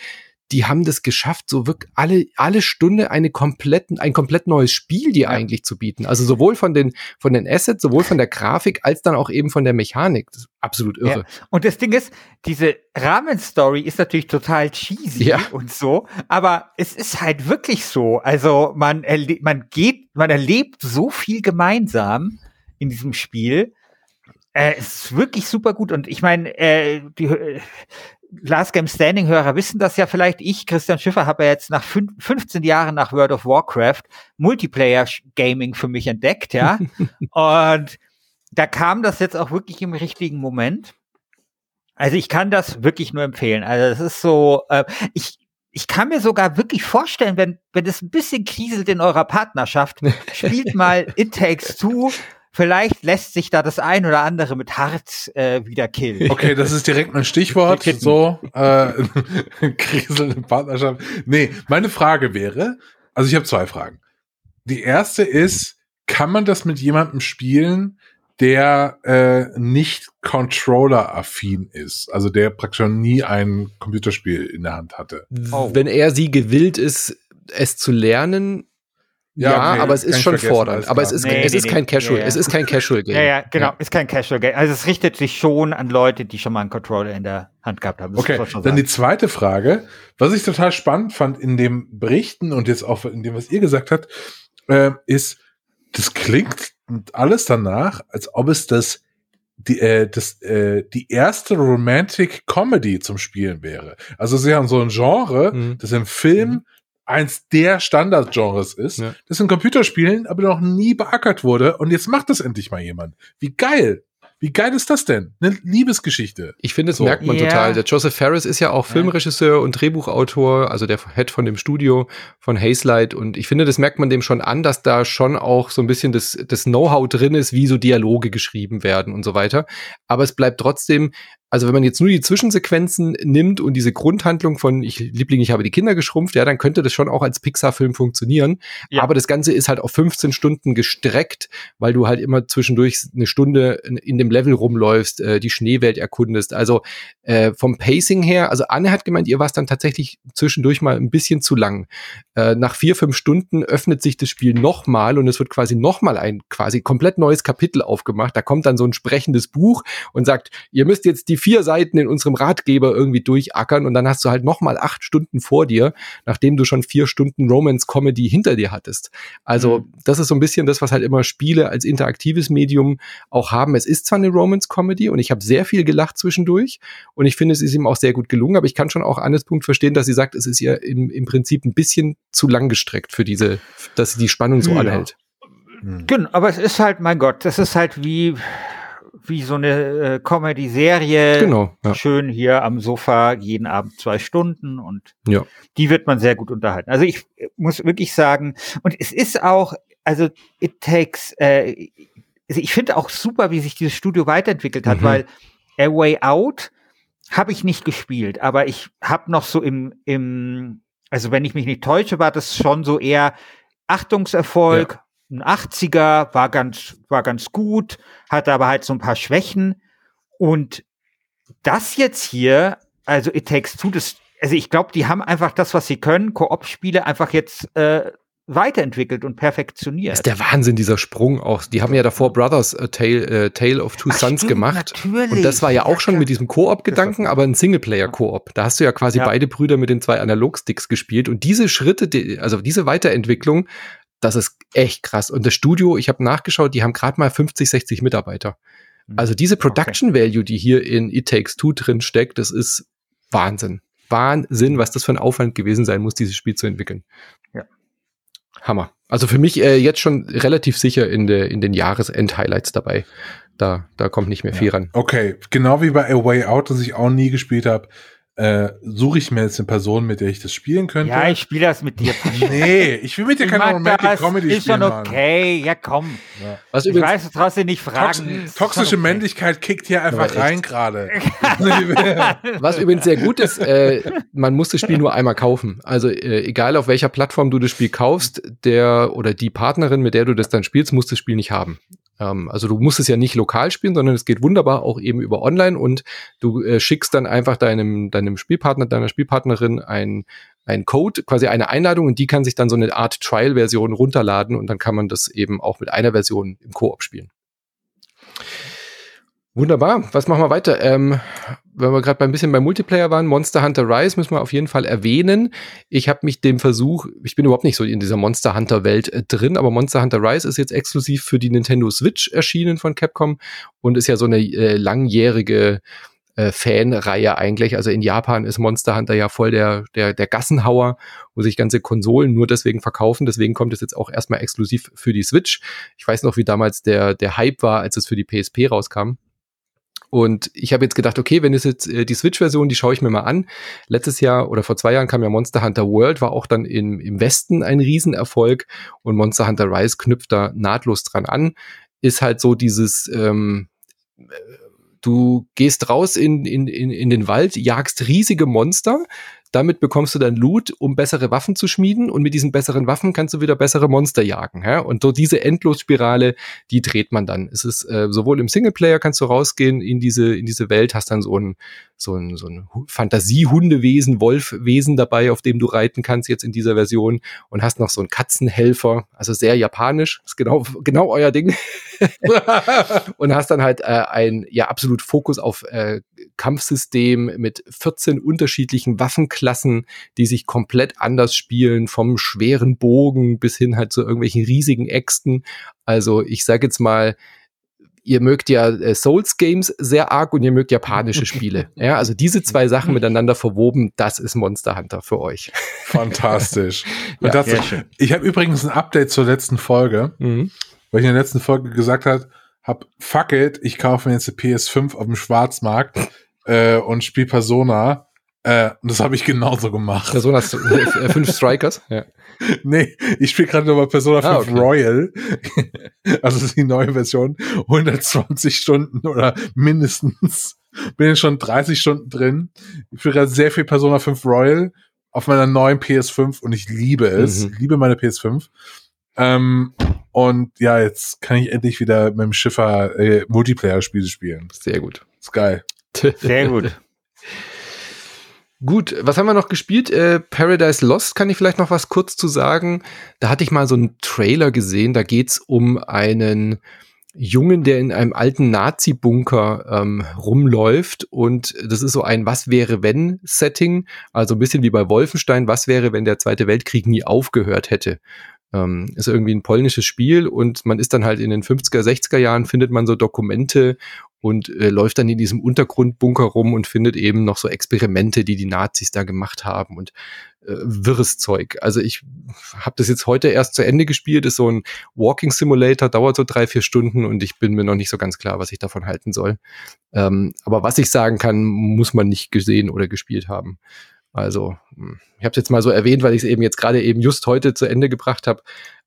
die haben das geschafft, so wirklich alle, alle Stunde eine kompletten, ein komplett neues Spiel dir ja. eigentlich zu bieten. Also sowohl von den, von den Assets, sowohl von der Grafik, als dann auch eben von der Mechanik. Das ist absolut irre. Ja. Und das Ding ist, diese Rahmenstory ist natürlich total cheesy ja. und so, aber es ist halt wirklich so. Also man, man geht, man erlebt so viel gemeinsam in diesem Spiel. Äh, es ist wirklich super gut und ich meine, äh, die, äh, Last Game Standing Hörer wissen das ja vielleicht. Ich, Christian Schiffer, habe ja jetzt nach 15 Jahren nach World of Warcraft Multiplayer Gaming für mich entdeckt, ja. und da kam das jetzt auch wirklich im richtigen Moment. Also ich kann das wirklich nur empfehlen. Also es ist so, äh, ich, ich kann mir sogar wirklich vorstellen, wenn, wenn es ein bisschen kriselt in eurer Partnerschaft, spielt mal It Takes Two Vielleicht lässt sich da das ein oder andere mit Harz äh, wieder killen. Okay, das ist direkt mein Stichwort. so, äh, kriselnde Partnerschaft. Nee, meine Frage wäre, also ich habe zwei Fragen. Die erste ist, kann man das mit jemandem spielen, der äh, nicht Controller-affin ist, also der praktisch nie ein Computerspiel in der Hand hatte. Oh. Wenn er sie gewillt ist, es zu lernen, ja, ja okay, aber es ist schon fordernd. Aber es ist, nee, es nee, ist kein Casual. Ja, ja. Es ist kein Casual Game. Ja, ja, genau. Ist kein Casual Game. Also es richtet sich schon an Leute, die schon mal einen Controller in der Hand gehabt haben. Das okay. Dann die zweite Frage, was ich total spannend fand in dem Berichten und jetzt auch in dem, was ihr gesagt habt, äh, ist, das klingt alles danach, als ob es das die, äh, das, äh, die erste Romantic Comedy zum Spielen wäre. Also sie haben so ein Genre, mhm. das im Film mhm eins der Standardgenres ist, ja. das in Computerspielen aber noch nie beackert wurde und jetzt macht das endlich mal jemand. Wie geil! Wie geil ist das denn? Eine Liebesgeschichte. Ich finde, das so. merkt man yeah. total. Der Joseph Ferris ist ja auch Filmregisseur und Drehbuchautor, also der Head von dem Studio von Hazelight. Und ich finde, das merkt man dem schon an, dass da schon auch so ein bisschen das, das Know-how drin ist, wie so Dialoge geschrieben werden und so weiter. Aber es bleibt trotzdem also wenn man jetzt nur die Zwischensequenzen nimmt und diese Grundhandlung von ich Liebling, ich habe die Kinder geschrumpft, ja, dann könnte das schon auch als Pixar-Film funktionieren. Ja. Aber das Ganze ist halt auf 15 Stunden gestreckt, weil du halt immer zwischendurch eine Stunde in dem Level rumläufst, äh, die Schneewelt erkundest. Also äh, vom Pacing her, also Anne hat gemeint, ihr war es dann tatsächlich zwischendurch mal ein bisschen zu lang. Äh, nach vier, fünf Stunden öffnet sich das Spiel nochmal und es wird quasi nochmal ein quasi komplett neues Kapitel aufgemacht. Da kommt dann so ein sprechendes Buch und sagt, ihr müsst jetzt die vier Seiten in unserem Ratgeber irgendwie durchackern und dann hast du halt noch mal acht Stunden vor dir, nachdem du schon vier Stunden Romance-Comedy hinter dir hattest. Also mhm. das ist so ein bisschen das, was halt immer Spiele als interaktives Medium auch haben. Es ist zwar eine Romance-Comedy und ich habe sehr viel gelacht zwischendurch und ich finde, es ist ihm auch sehr gut gelungen, aber ich kann schon auch Annes Punkt verstehen, dass sie sagt, es ist ihr im, im Prinzip ein bisschen zu lang gestreckt für diese, dass sie die Spannung so ja. anhält. Genau, aber es ist halt, mein Gott, das ist halt wie, wie so eine äh, Comedy-Serie. Genau. Ja. Schön hier am Sofa, jeden Abend zwei Stunden und ja. die wird man sehr gut unterhalten. Also ich muss wirklich sagen, und es ist auch, also it takes, äh, also ich finde auch super, wie sich dieses Studio weiterentwickelt hat, mhm. weil A Way Out habe ich nicht gespielt, aber ich habe noch so im, im, also wenn ich mich nicht täusche, war das schon so eher Achtungserfolg, ja ein 80er, war ganz, war ganz gut, hatte aber halt so ein paar Schwächen. Und das jetzt hier, also It Takes Two, das, also ich glaube, die haben einfach das, was sie können, Koop-Spiele einfach jetzt äh, weiterentwickelt und perfektioniert. Das ist der Wahnsinn, dieser Sprung auch. Die haben ja davor Brothers A Tale, äh, Tale of Two Ach, Sons stimmt, gemacht. Natürlich. Und das war ja auch schon mit diesem Koop-Gedanken, aber ein Singleplayer-Koop. Da hast du ja quasi ja. beide Brüder mit den zwei Analog-Sticks gespielt. Und diese Schritte, die, also diese Weiterentwicklung, das ist echt krass. Und das Studio, ich habe nachgeschaut, die haben gerade mal 50, 60 Mitarbeiter. Hm. Also diese Production okay. Value, die hier in It Takes Two drin steckt, das ist Wahnsinn. Wahnsinn, was das für ein Aufwand gewesen sein muss, dieses Spiel zu entwickeln. Ja. Hammer. Also für mich äh, jetzt schon relativ sicher in, der in den Jahresend-Highlights dabei. Da, da kommt nicht mehr viel ja. ran. Okay, genau wie bei A Way Out, das ich auch nie gespielt habe, äh, suche ich mir jetzt eine Person, mit der ich das spielen könnte. Ja, ich spiele das mit dir. nee, ich will mit dir keine Romantic Comedy ist spielen. Ist schon okay, Mann. ja komm. Ja. Was ich weiß, du traust dir nicht fragen. Tox toxische okay. Männlichkeit kickt hier einfach rein gerade. Was übrigens sehr gut ist, äh, man muss das Spiel nur einmal kaufen. Also äh, egal auf welcher Plattform du das Spiel kaufst, der oder die Partnerin, mit der du das dann spielst, muss das Spiel nicht haben. Ähm, also du musst es ja nicht lokal spielen, sondern es geht wunderbar auch eben über online und du äh, schickst dann einfach deinem, deinem Spielpartner, deiner Spielpartnerin ein, ein Code, quasi eine Einladung und die kann sich dann so eine Art Trial-Version runterladen und dann kann man das eben auch mit einer Version im Koop spielen. Wunderbar. Was machen wir weiter? Ähm, wenn wir gerade ein bisschen beim Multiplayer waren, Monster Hunter Rise müssen wir auf jeden Fall erwähnen. Ich habe mich dem Versuch, ich bin überhaupt nicht so in dieser Monster Hunter Welt äh, drin, aber Monster Hunter Rise ist jetzt exklusiv für die Nintendo Switch erschienen von Capcom und ist ja so eine äh, langjährige äh, Fanreihe eigentlich. Also in Japan ist Monster Hunter ja voll der, der, der Gassenhauer, wo sich ganze Konsolen nur deswegen verkaufen. Deswegen kommt es jetzt auch erstmal exklusiv für die Switch. Ich weiß noch, wie damals der, der Hype war, als es für die PSP rauskam. Und ich habe jetzt gedacht, okay, wenn es jetzt äh, die Switch-Version, die schaue ich mir mal an. Letztes Jahr oder vor zwei Jahren kam ja Monster Hunter World, war auch dann im, im Westen ein Riesenerfolg und Monster Hunter Rise knüpft da nahtlos dran an. Ist halt so dieses, ähm, du gehst raus in, in, in, in den Wald, jagst riesige Monster, damit bekommst du dann Loot, um bessere Waffen zu schmieden und mit diesen besseren Waffen kannst du wieder bessere Monster jagen. Ja? Und so diese Endlosspirale, die dreht man dann. Es ist äh, sowohl im Singleplayer kannst du rausgehen in diese in diese Welt, hast dann so ein so ein, so ein Fantasiehundewesen, Wolfwesen dabei, auf dem du reiten kannst jetzt in dieser Version und hast noch so einen Katzenhelfer, also sehr japanisch, ist genau genau euer Ding. und hast dann halt äh, ein ja absolut Fokus auf äh, Kampfsystem mit 14 unterschiedlichen Waffenklassen, die sich komplett anders spielen, vom schweren Bogen bis hin halt zu irgendwelchen riesigen Äxten. Also ich sage jetzt mal, ihr mögt ja äh, Souls Games sehr arg und ihr mögt japanische Spiele. Ja, also diese zwei Sachen miteinander verwoben, das ist Monster Hunter für euch. Fantastisch. ja, das, ich habe übrigens ein Update zur letzten Folge, mhm. weil ich in der letzten Folge gesagt habe, hab fuck it, ich kaufe mir jetzt eine PS5 auf dem Schwarzmarkt äh, und spiele Persona. Äh, und das habe ich genauso gemacht. Persona äh, 5 Strikers? Ja. Nee, ich spiele gerade nochmal Persona 5 ah, okay. Royal. also die neue Version. 120 Stunden oder mindestens. Bin jetzt schon 30 Stunden drin. Ich spiele gerade sehr viel Persona 5 Royal auf meiner neuen PS5 und ich liebe es. Mhm. Ich liebe meine PS5. Ähm, und ja, jetzt kann ich endlich wieder mit dem Schiffer äh, Multiplayer-Spiele spielen. Sehr gut. Ist geil. Sehr gut. Gut, was haben wir noch gespielt? Äh, Paradise Lost kann ich vielleicht noch was kurz zu sagen. Da hatte ich mal so einen Trailer gesehen. Da geht's um einen Jungen, der in einem alten Nazi-Bunker ähm, rumläuft. Und das ist so ein Was wäre wenn Setting. Also ein bisschen wie bei Wolfenstein. Was wäre, wenn der Zweite Weltkrieg nie aufgehört hätte? Ähm, ist irgendwie ein polnisches Spiel und man ist dann halt in den 50er, 60er Jahren findet man so Dokumente und äh, läuft dann in diesem Untergrundbunker rum und findet eben noch so Experimente, die die Nazis da gemacht haben und äh, wirres Zeug. Also ich habe das jetzt heute erst zu Ende gespielt, ist so ein Walking Simulator, dauert so drei, vier Stunden und ich bin mir noch nicht so ganz klar, was ich davon halten soll. Ähm, aber was ich sagen kann, muss man nicht gesehen oder gespielt haben. Also hm, ich habe es jetzt mal so erwähnt, weil ich es eben jetzt gerade eben just heute zu Ende gebracht habe,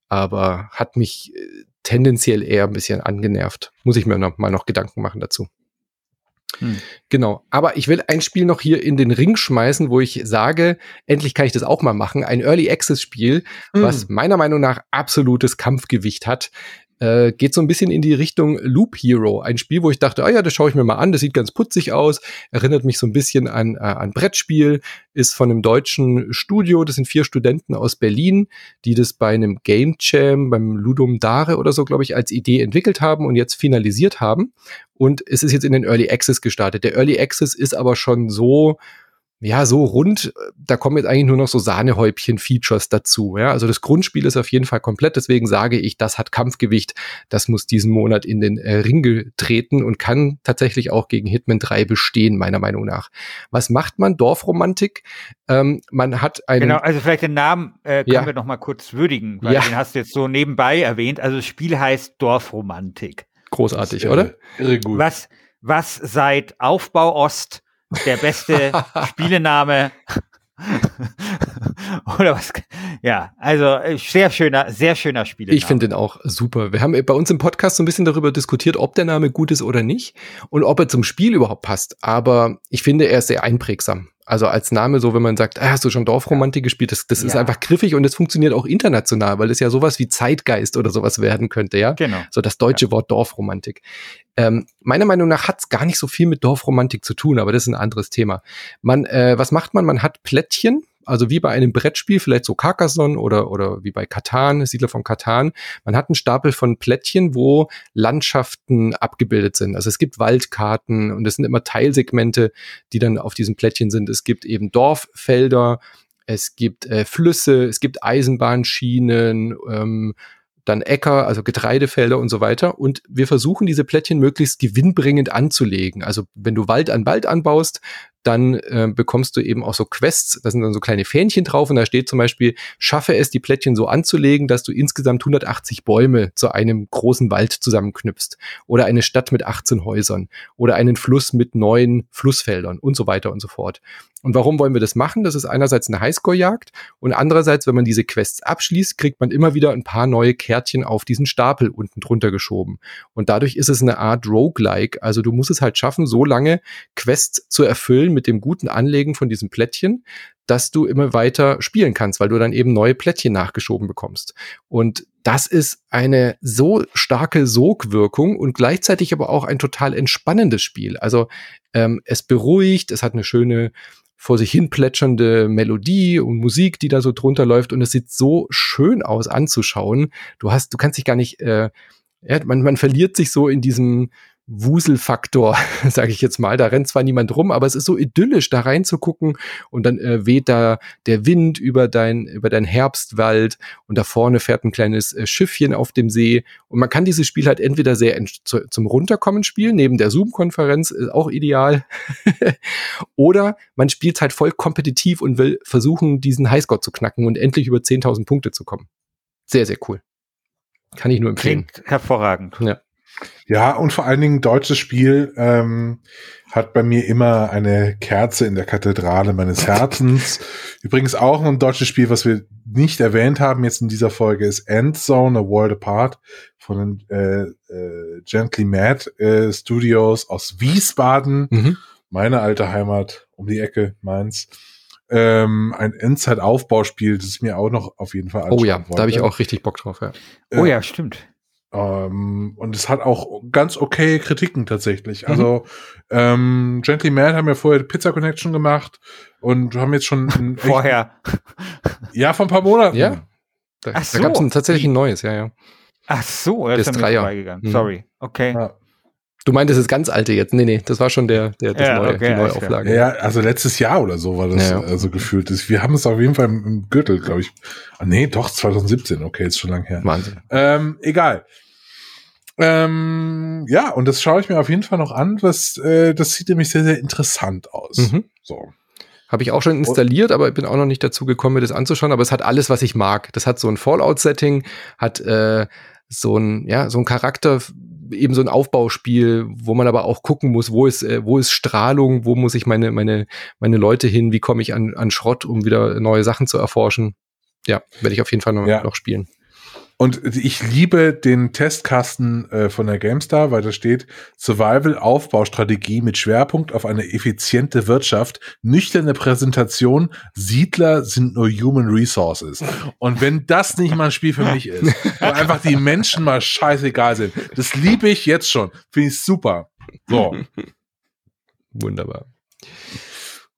aber hat mich äh, tendenziell eher ein bisschen angenervt. Muss ich mir noch mal noch Gedanken machen dazu. Hm. Genau. Aber ich will ein Spiel noch hier in den Ring schmeißen, wo ich sage, endlich kann ich das auch mal machen. Ein Early Access Spiel, hm. was meiner Meinung nach absolutes Kampfgewicht hat. Äh, geht so ein bisschen in die Richtung Loop Hero. Ein Spiel, wo ich dachte, ah ja, das schaue ich mir mal an, das sieht ganz putzig aus, erinnert mich so ein bisschen an, äh, an Brettspiel, ist von einem deutschen Studio, das sind vier Studenten aus Berlin, die das bei einem Game Jam, beim Ludum Dare oder so, glaube ich, als Idee entwickelt haben und jetzt finalisiert haben. Und es ist jetzt in den Early Access gestartet. Der Early Access ist aber schon so, ja, so rund, da kommen jetzt eigentlich nur noch so Sahnehäubchen-Features dazu. Ja? Also das Grundspiel ist auf jeden Fall komplett, deswegen sage ich, das hat Kampfgewicht, das muss diesen Monat in den äh, Ring getreten und kann tatsächlich auch gegen Hitman 3 bestehen, meiner Meinung nach. Was macht man? Dorfromantik. Ähm, man hat einen. Genau, also vielleicht den Namen äh, können ja. wir noch mal kurz würdigen, weil ja. den hast du jetzt so nebenbei erwähnt. Also das Spiel heißt Dorfromantik. Großartig, oder? Irre gut. Was, was seit Aufbau Ost der beste Spielename. Oder was? Ja, also äh, sehr schöner, sehr schöner Spielename. Ich finde den auch super. Wir haben bei uns im Podcast so ein bisschen darüber diskutiert, ob der Name gut ist oder nicht und ob er zum Spiel überhaupt passt. Aber ich finde, er ist sehr einprägsam. Also als Name, so wenn man sagt, ah, hast du schon Dorfromantik gespielt, das, das ja. ist einfach griffig und es funktioniert auch international, weil es ja sowas wie Zeitgeist oder sowas werden könnte, ja. Genau. So das deutsche ja. Wort Dorfromantik. Ähm, meiner Meinung nach hat es gar nicht so viel mit Dorfromantik zu tun, aber das ist ein anderes Thema. Man, äh, was macht man? Man hat Plättchen, also wie bei einem Brettspiel, vielleicht so Carcassonne oder, oder wie bei Katan, Siedler von Katan. Man hat einen Stapel von Plättchen, wo Landschaften abgebildet sind. Also es gibt Waldkarten und es sind immer Teilsegmente, die dann auf diesen Plättchen sind. Es gibt eben Dorffelder, es gibt äh, Flüsse, es gibt Eisenbahnschienen, ähm, dann Äcker, also Getreidefelder und so weiter. Und wir versuchen diese Plättchen möglichst gewinnbringend anzulegen. Also wenn du Wald an Wald anbaust, dann äh, bekommst du eben auch so Quests, da sind dann so kleine Fähnchen drauf und da steht zum Beispiel, schaffe es, die Plättchen so anzulegen, dass du insgesamt 180 Bäume zu einem großen Wald zusammenknüpfst oder eine Stadt mit 18 Häusern oder einen Fluss mit neun Flussfeldern und so weiter und so fort. Und warum wollen wir das machen? Das ist einerseits eine Highscore-Jagd und andererseits, wenn man diese Quests abschließt, kriegt man immer wieder ein paar neue Kärtchen auf diesen Stapel unten drunter geschoben. Und dadurch ist es eine Art Roguelike. Also du musst es halt schaffen, so lange Quests zu erfüllen mit dem guten Anlegen von diesem Plättchen, dass du immer weiter spielen kannst, weil du dann eben neue Plättchen nachgeschoben bekommst. Und das ist eine so starke Sogwirkung und gleichzeitig aber auch ein total entspannendes Spiel. Also ähm, es beruhigt, es hat eine schöne vor sich hin plätschernde Melodie und Musik, die da so drunter läuft und es sieht so schön aus anzuschauen. Du hast, du kannst dich gar nicht, äh, ja, man, man verliert sich so in diesem Wuselfaktor, sage ich jetzt mal. Da rennt zwar niemand rum, aber es ist so idyllisch, da reinzugucken und dann äh, weht da der Wind über dein, über dein Herbstwald und da vorne fährt ein kleines äh, Schiffchen auf dem See und man kann dieses Spiel halt entweder sehr zu, zum Runterkommen spielen, neben der Zoom-Konferenz ist auch ideal, oder man spielt halt voll kompetitiv und will versuchen, diesen Highscore zu knacken und endlich über 10.000 Punkte zu kommen. Sehr, sehr cool. Kann ich nur empfehlen. Klingt hervorragend. Ja. Ja, und vor allen Dingen deutsches Spiel ähm, hat bei mir immer eine Kerze in der Kathedrale meines Herzens. Übrigens auch ein deutsches Spiel, was wir nicht erwähnt haben jetzt in dieser Folge, ist Endzone, A World Apart von den äh, äh, Gently Mad äh, Studios aus Wiesbaden, mhm. meine alte Heimat, um die Ecke, Mainz. Ähm, ein Endzeit-Aufbauspiel, das ist mir auch noch auf jeden Fall Oh ja, wollte. da habe ich auch richtig Bock drauf, ja. Oh ja, stimmt. Ähm, und es hat auch ganz okay Kritiken tatsächlich. Mhm. Also ähm, Gently Mad haben ja vorher Pizza Connection gemacht und haben jetzt schon vorher. ja, vor ein paar Monaten. Ja. Da, Ach so. da gab es tatsächlich ein neues, ja, ja. Ach so, das ist vorbeigegangen. Mhm. Sorry. Okay. Ja. Du meintest das ganz alte jetzt. Nee, nee, das war schon der, der das ja, neue, okay, die neue Auflage. Ja, also letztes Jahr oder so war das ja, also gefühlt. Wir haben es auf jeden Fall im Gürtel, glaube ich. Ah, nee, doch, 2017. Okay, ist schon lang her. Wahnsinn. Ähm, egal. Ähm, ja, und das schaue ich mir auf jeden Fall noch an. Was, äh, das sieht nämlich sehr, sehr interessant aus. Mhm. So. Habe ich auch schon installiert, aber ich bin auch noch nicht dazu gekommen, mir das anzuschauen. Aber es hat alles, was ich mag. Das hat so ein Fallout-Setting, hat äh, so ein, ja, so ein Charakter, eben so ein Aufbauspiel, wo man aber auch gucken muss, wo ist, äh, wo ist Strahlung, wo muss ich meine, meine, meine Leute hin, wie komme ich an, an Schrott, um wieder neue Sachen zu erforschen. Ja, werde ich auf jeden Fall noch, ja. noch spielen. Und ich liebe den Testkasten äh, von der GameStar, weil da steht Survival Aufbaustrategie mit Schwerpunkt auf eine effiziente Wirtschaft, nüchterne Präsentation, Siedler sind nur Human Resources. Und wenn das nicht mal ein Spiel für mich ist, wo einfach die Menschen mal scheißegal sind, das liebe ich jetzt schon. Finde ich super. So. Wunderbar.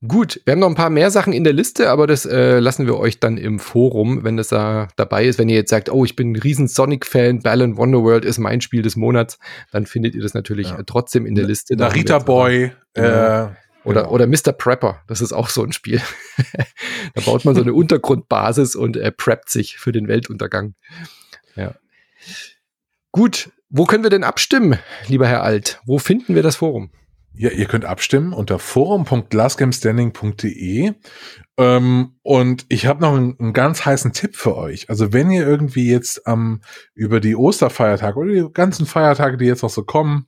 Gut, wir haben noch ein paar mehr Sachen in der Liste, aber das äh, lassen wir euch dann im Forum, wenn das da dabei ist. Wenn ihr jetzt sagt, oh, ich bin ein riesen Sonic-Fan, Balan Wonderworld ist mein Spiel des Monats, dann findet ihr das natürlich Ja. äh, trotzdem in der Liste. Narita Boy. Genau. Äh, Oder, genau. oder Mr. Prepper, das ist auch so ein Spiel. da baut man so eine Untergrundbasis und äh, preppt sich für den Weltuntergang. Ja. Gut, wo können wir denn abstimmen, lieber Herr Alt? Wo finden wir das Forum? Ja, ihr könnt abstimmen unter forum.lastgamestanding.de. Ähm, und ich habe noch einen, einen ganz heißen Tipp für euch. Also wenn ihr irgendwie jetzt am über die Osterfeiertage oder die ganzen Feiertage, die jetzt noch so kommen,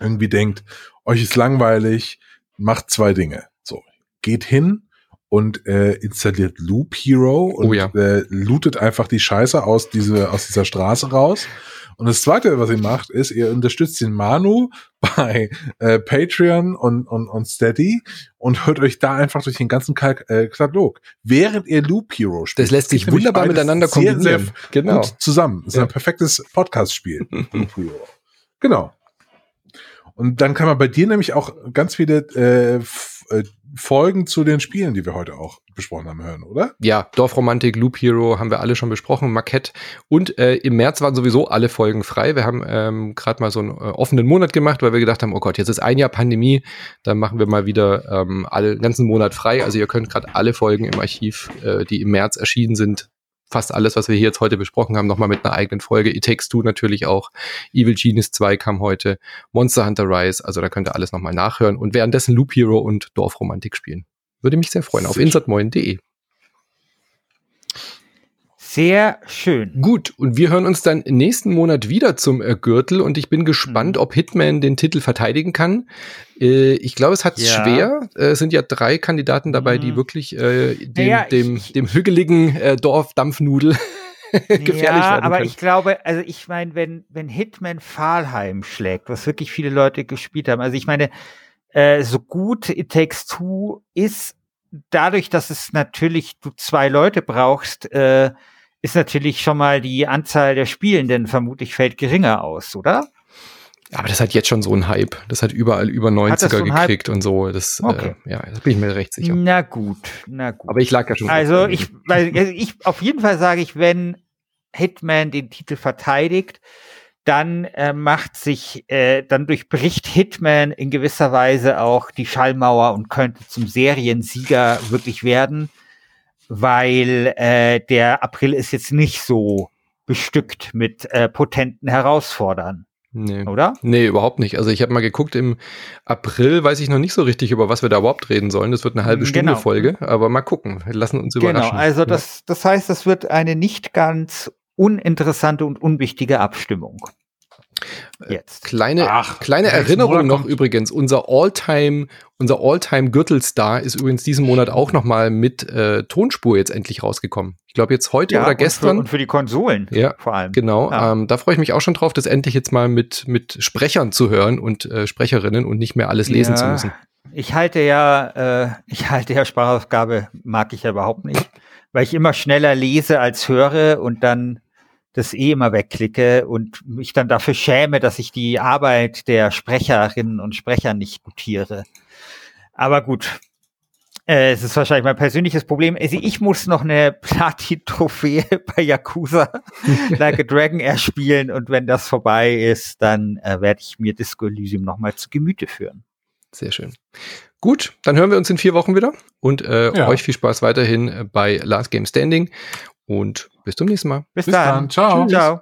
irgendwie denkt, euch ist langweilig, macht zwei Dinge. So, geht hin und äh, installiert Loop Hero und Oh ja. äh, lootet einfach die Scheiße aus, diese, aus dieser Straße raus. Und das zweite, was ihr macht, ist, ihr unterstützt den Manu bei äh, Patreon und, und, und Steady und hört euch da einfach durch den ganzen Kalk äh, Katalog, während ihr Loop Hero spielt. Das lässt sich wunderbar miteinander sehr, kombinieren. Sehr genau. gut zusammen. Das ist Ja. ein perfektes Podcast-Spiel. Loop Hero. Genau. Und dann kann man bei dir nämlich auch ganz viele äh, äh, Folgen zu den Spielen, die wir heute auch besprochen haben, hören, oder? Ja, Dorfromantik, Loop Hero haben wir alle schon besprochen, Marquette. Und äh, im März waren sowieso alle Folgen frei. Wir haben ähm, gerade mal so einen äh, offenen Monat gemacht, weil wir gedacht haben, oh Gott, jetzt ist ein Jahr Pandemie, dann machen wir mal wieder ähm, alle, ganzen Monat frei. Also ihr könnt gerade alle Folgen im Archiv, äh, die im März erschienen sind, fast alles, was wir hier jetzt heute besprochen haben, nochmal mit einer eigenen Folge. It Takes Two natürlich auch. Evil Genius 2 kam heute. Monster Hunter Rise. Also da könnt ihr alles nochmal nachhören und währenddessen Loop Hero und Dorfromantik spielen. Würde mich sehr freuen. Auf insertmoin.de. Sehr schön. Gut, und wir hören uns dann nächsten Monat wieder zum äh, Gürtel und ich bin gespannt, Mhm. ob Hitman den Titel verteidigen kann. Äh, ich glaube, es hat Ja. schwer. Äh, Es sind ja drei Kandidaten dabei, die Mhm. wirklich äh, dem, Naja, dem, dem hügeligen äh, Dorf Dampfnudel gefährlich ja, aber ich glaube, also ich meine, wenn, wenn Hitman Fahlheim schlägt, was wirklich viele Leute gespielt haben, also ich meine, äh, so gut It Takes Two ist, dadurch, dass es natürlich du zwei Leute brauchst, äh, ist natürlich schon mal die Anzahl der Spielenden vermutlich fällt geringer aus, oder? aber das hat jetzt schon so einen Hype. Das hat überall über Hat das 90er so einen Hype? gekriegt und so. Das, Okay. äh, ja, da bin ich mir recht sicher. Na gut, na gut. Aber ich lag ja schon. Also auf- ich, weil, also ich auf jeden Fall sage ich, wenn Hitman den Titel verteidigt, dann äh, macht sich, äh, dann durchbricht Hitman in gewisser Weise auch die Schallmauer und könnte zum Seriensieger wirklich werden, weil äh, der April ist jetzt nicht so bestückt mit äh, potenten Herausfordern, nee. oder? Nee, überhaupt nicht. Also ich habe mal geguckt, im April weiß ich noch nicht so richtig, über was wir da überhaupt reden sollen. Das wird eine halbe Mm, Stunde genau. Folge, aber mal gucken. Wir lassen uns überraschen. Genau, also Ja. das, das heißt, das wird eine nicht ganz uninteressante und unwichtige Abstimmung. Jetzt. Kleine, Ach, kleine Erinnerung noch kommt- übrigens. Unser Alltime, unser Alltime Gürtelstar ist übrigens diesen Monat auch noch mal mit äh, Tonspur jetzt endlich rausgekommen. Ich glaube jetzt heute oder und für, gestern. und für die Konsolen Ja, vor allem. Genau, Ja. ähm, da freue ich mich auch schon drauf, das endlich jetzt mal mit, mit Sprechern zu hören und äh, Sprecherinnen und nicht mehr alles lesen Ja. zu müssen. Ich halte ja, äh, ich halte ja Sprachausgabe, mag ich ja überhaupt nicht, weil ich immer schneller lese als höre und dann das eh immer wegklicke und mich dann dafür schäme, dass ich die Arbeit der Sprecherinnen und Sprecher nicht gutiere. Aber gut, äh, es ist wahrscheinlich mein persönliches Problem. Also ich muss noch eine Platin-Trophäe bei Yakuza Like a Dragon erspielen und wenn das vorbei ist, dann äh, werde ich mir Disco Elysium nochmal zu Gemüte führen. Sehr schön. Gut, dann hören wir uns in vier Wochen wieder und äh, Ja. euch viel Spaß weiterhin äh, bei Last Game Standing und bis zum nächsten Mal. Bis, Bis dann. dann. Ciao. Ciao.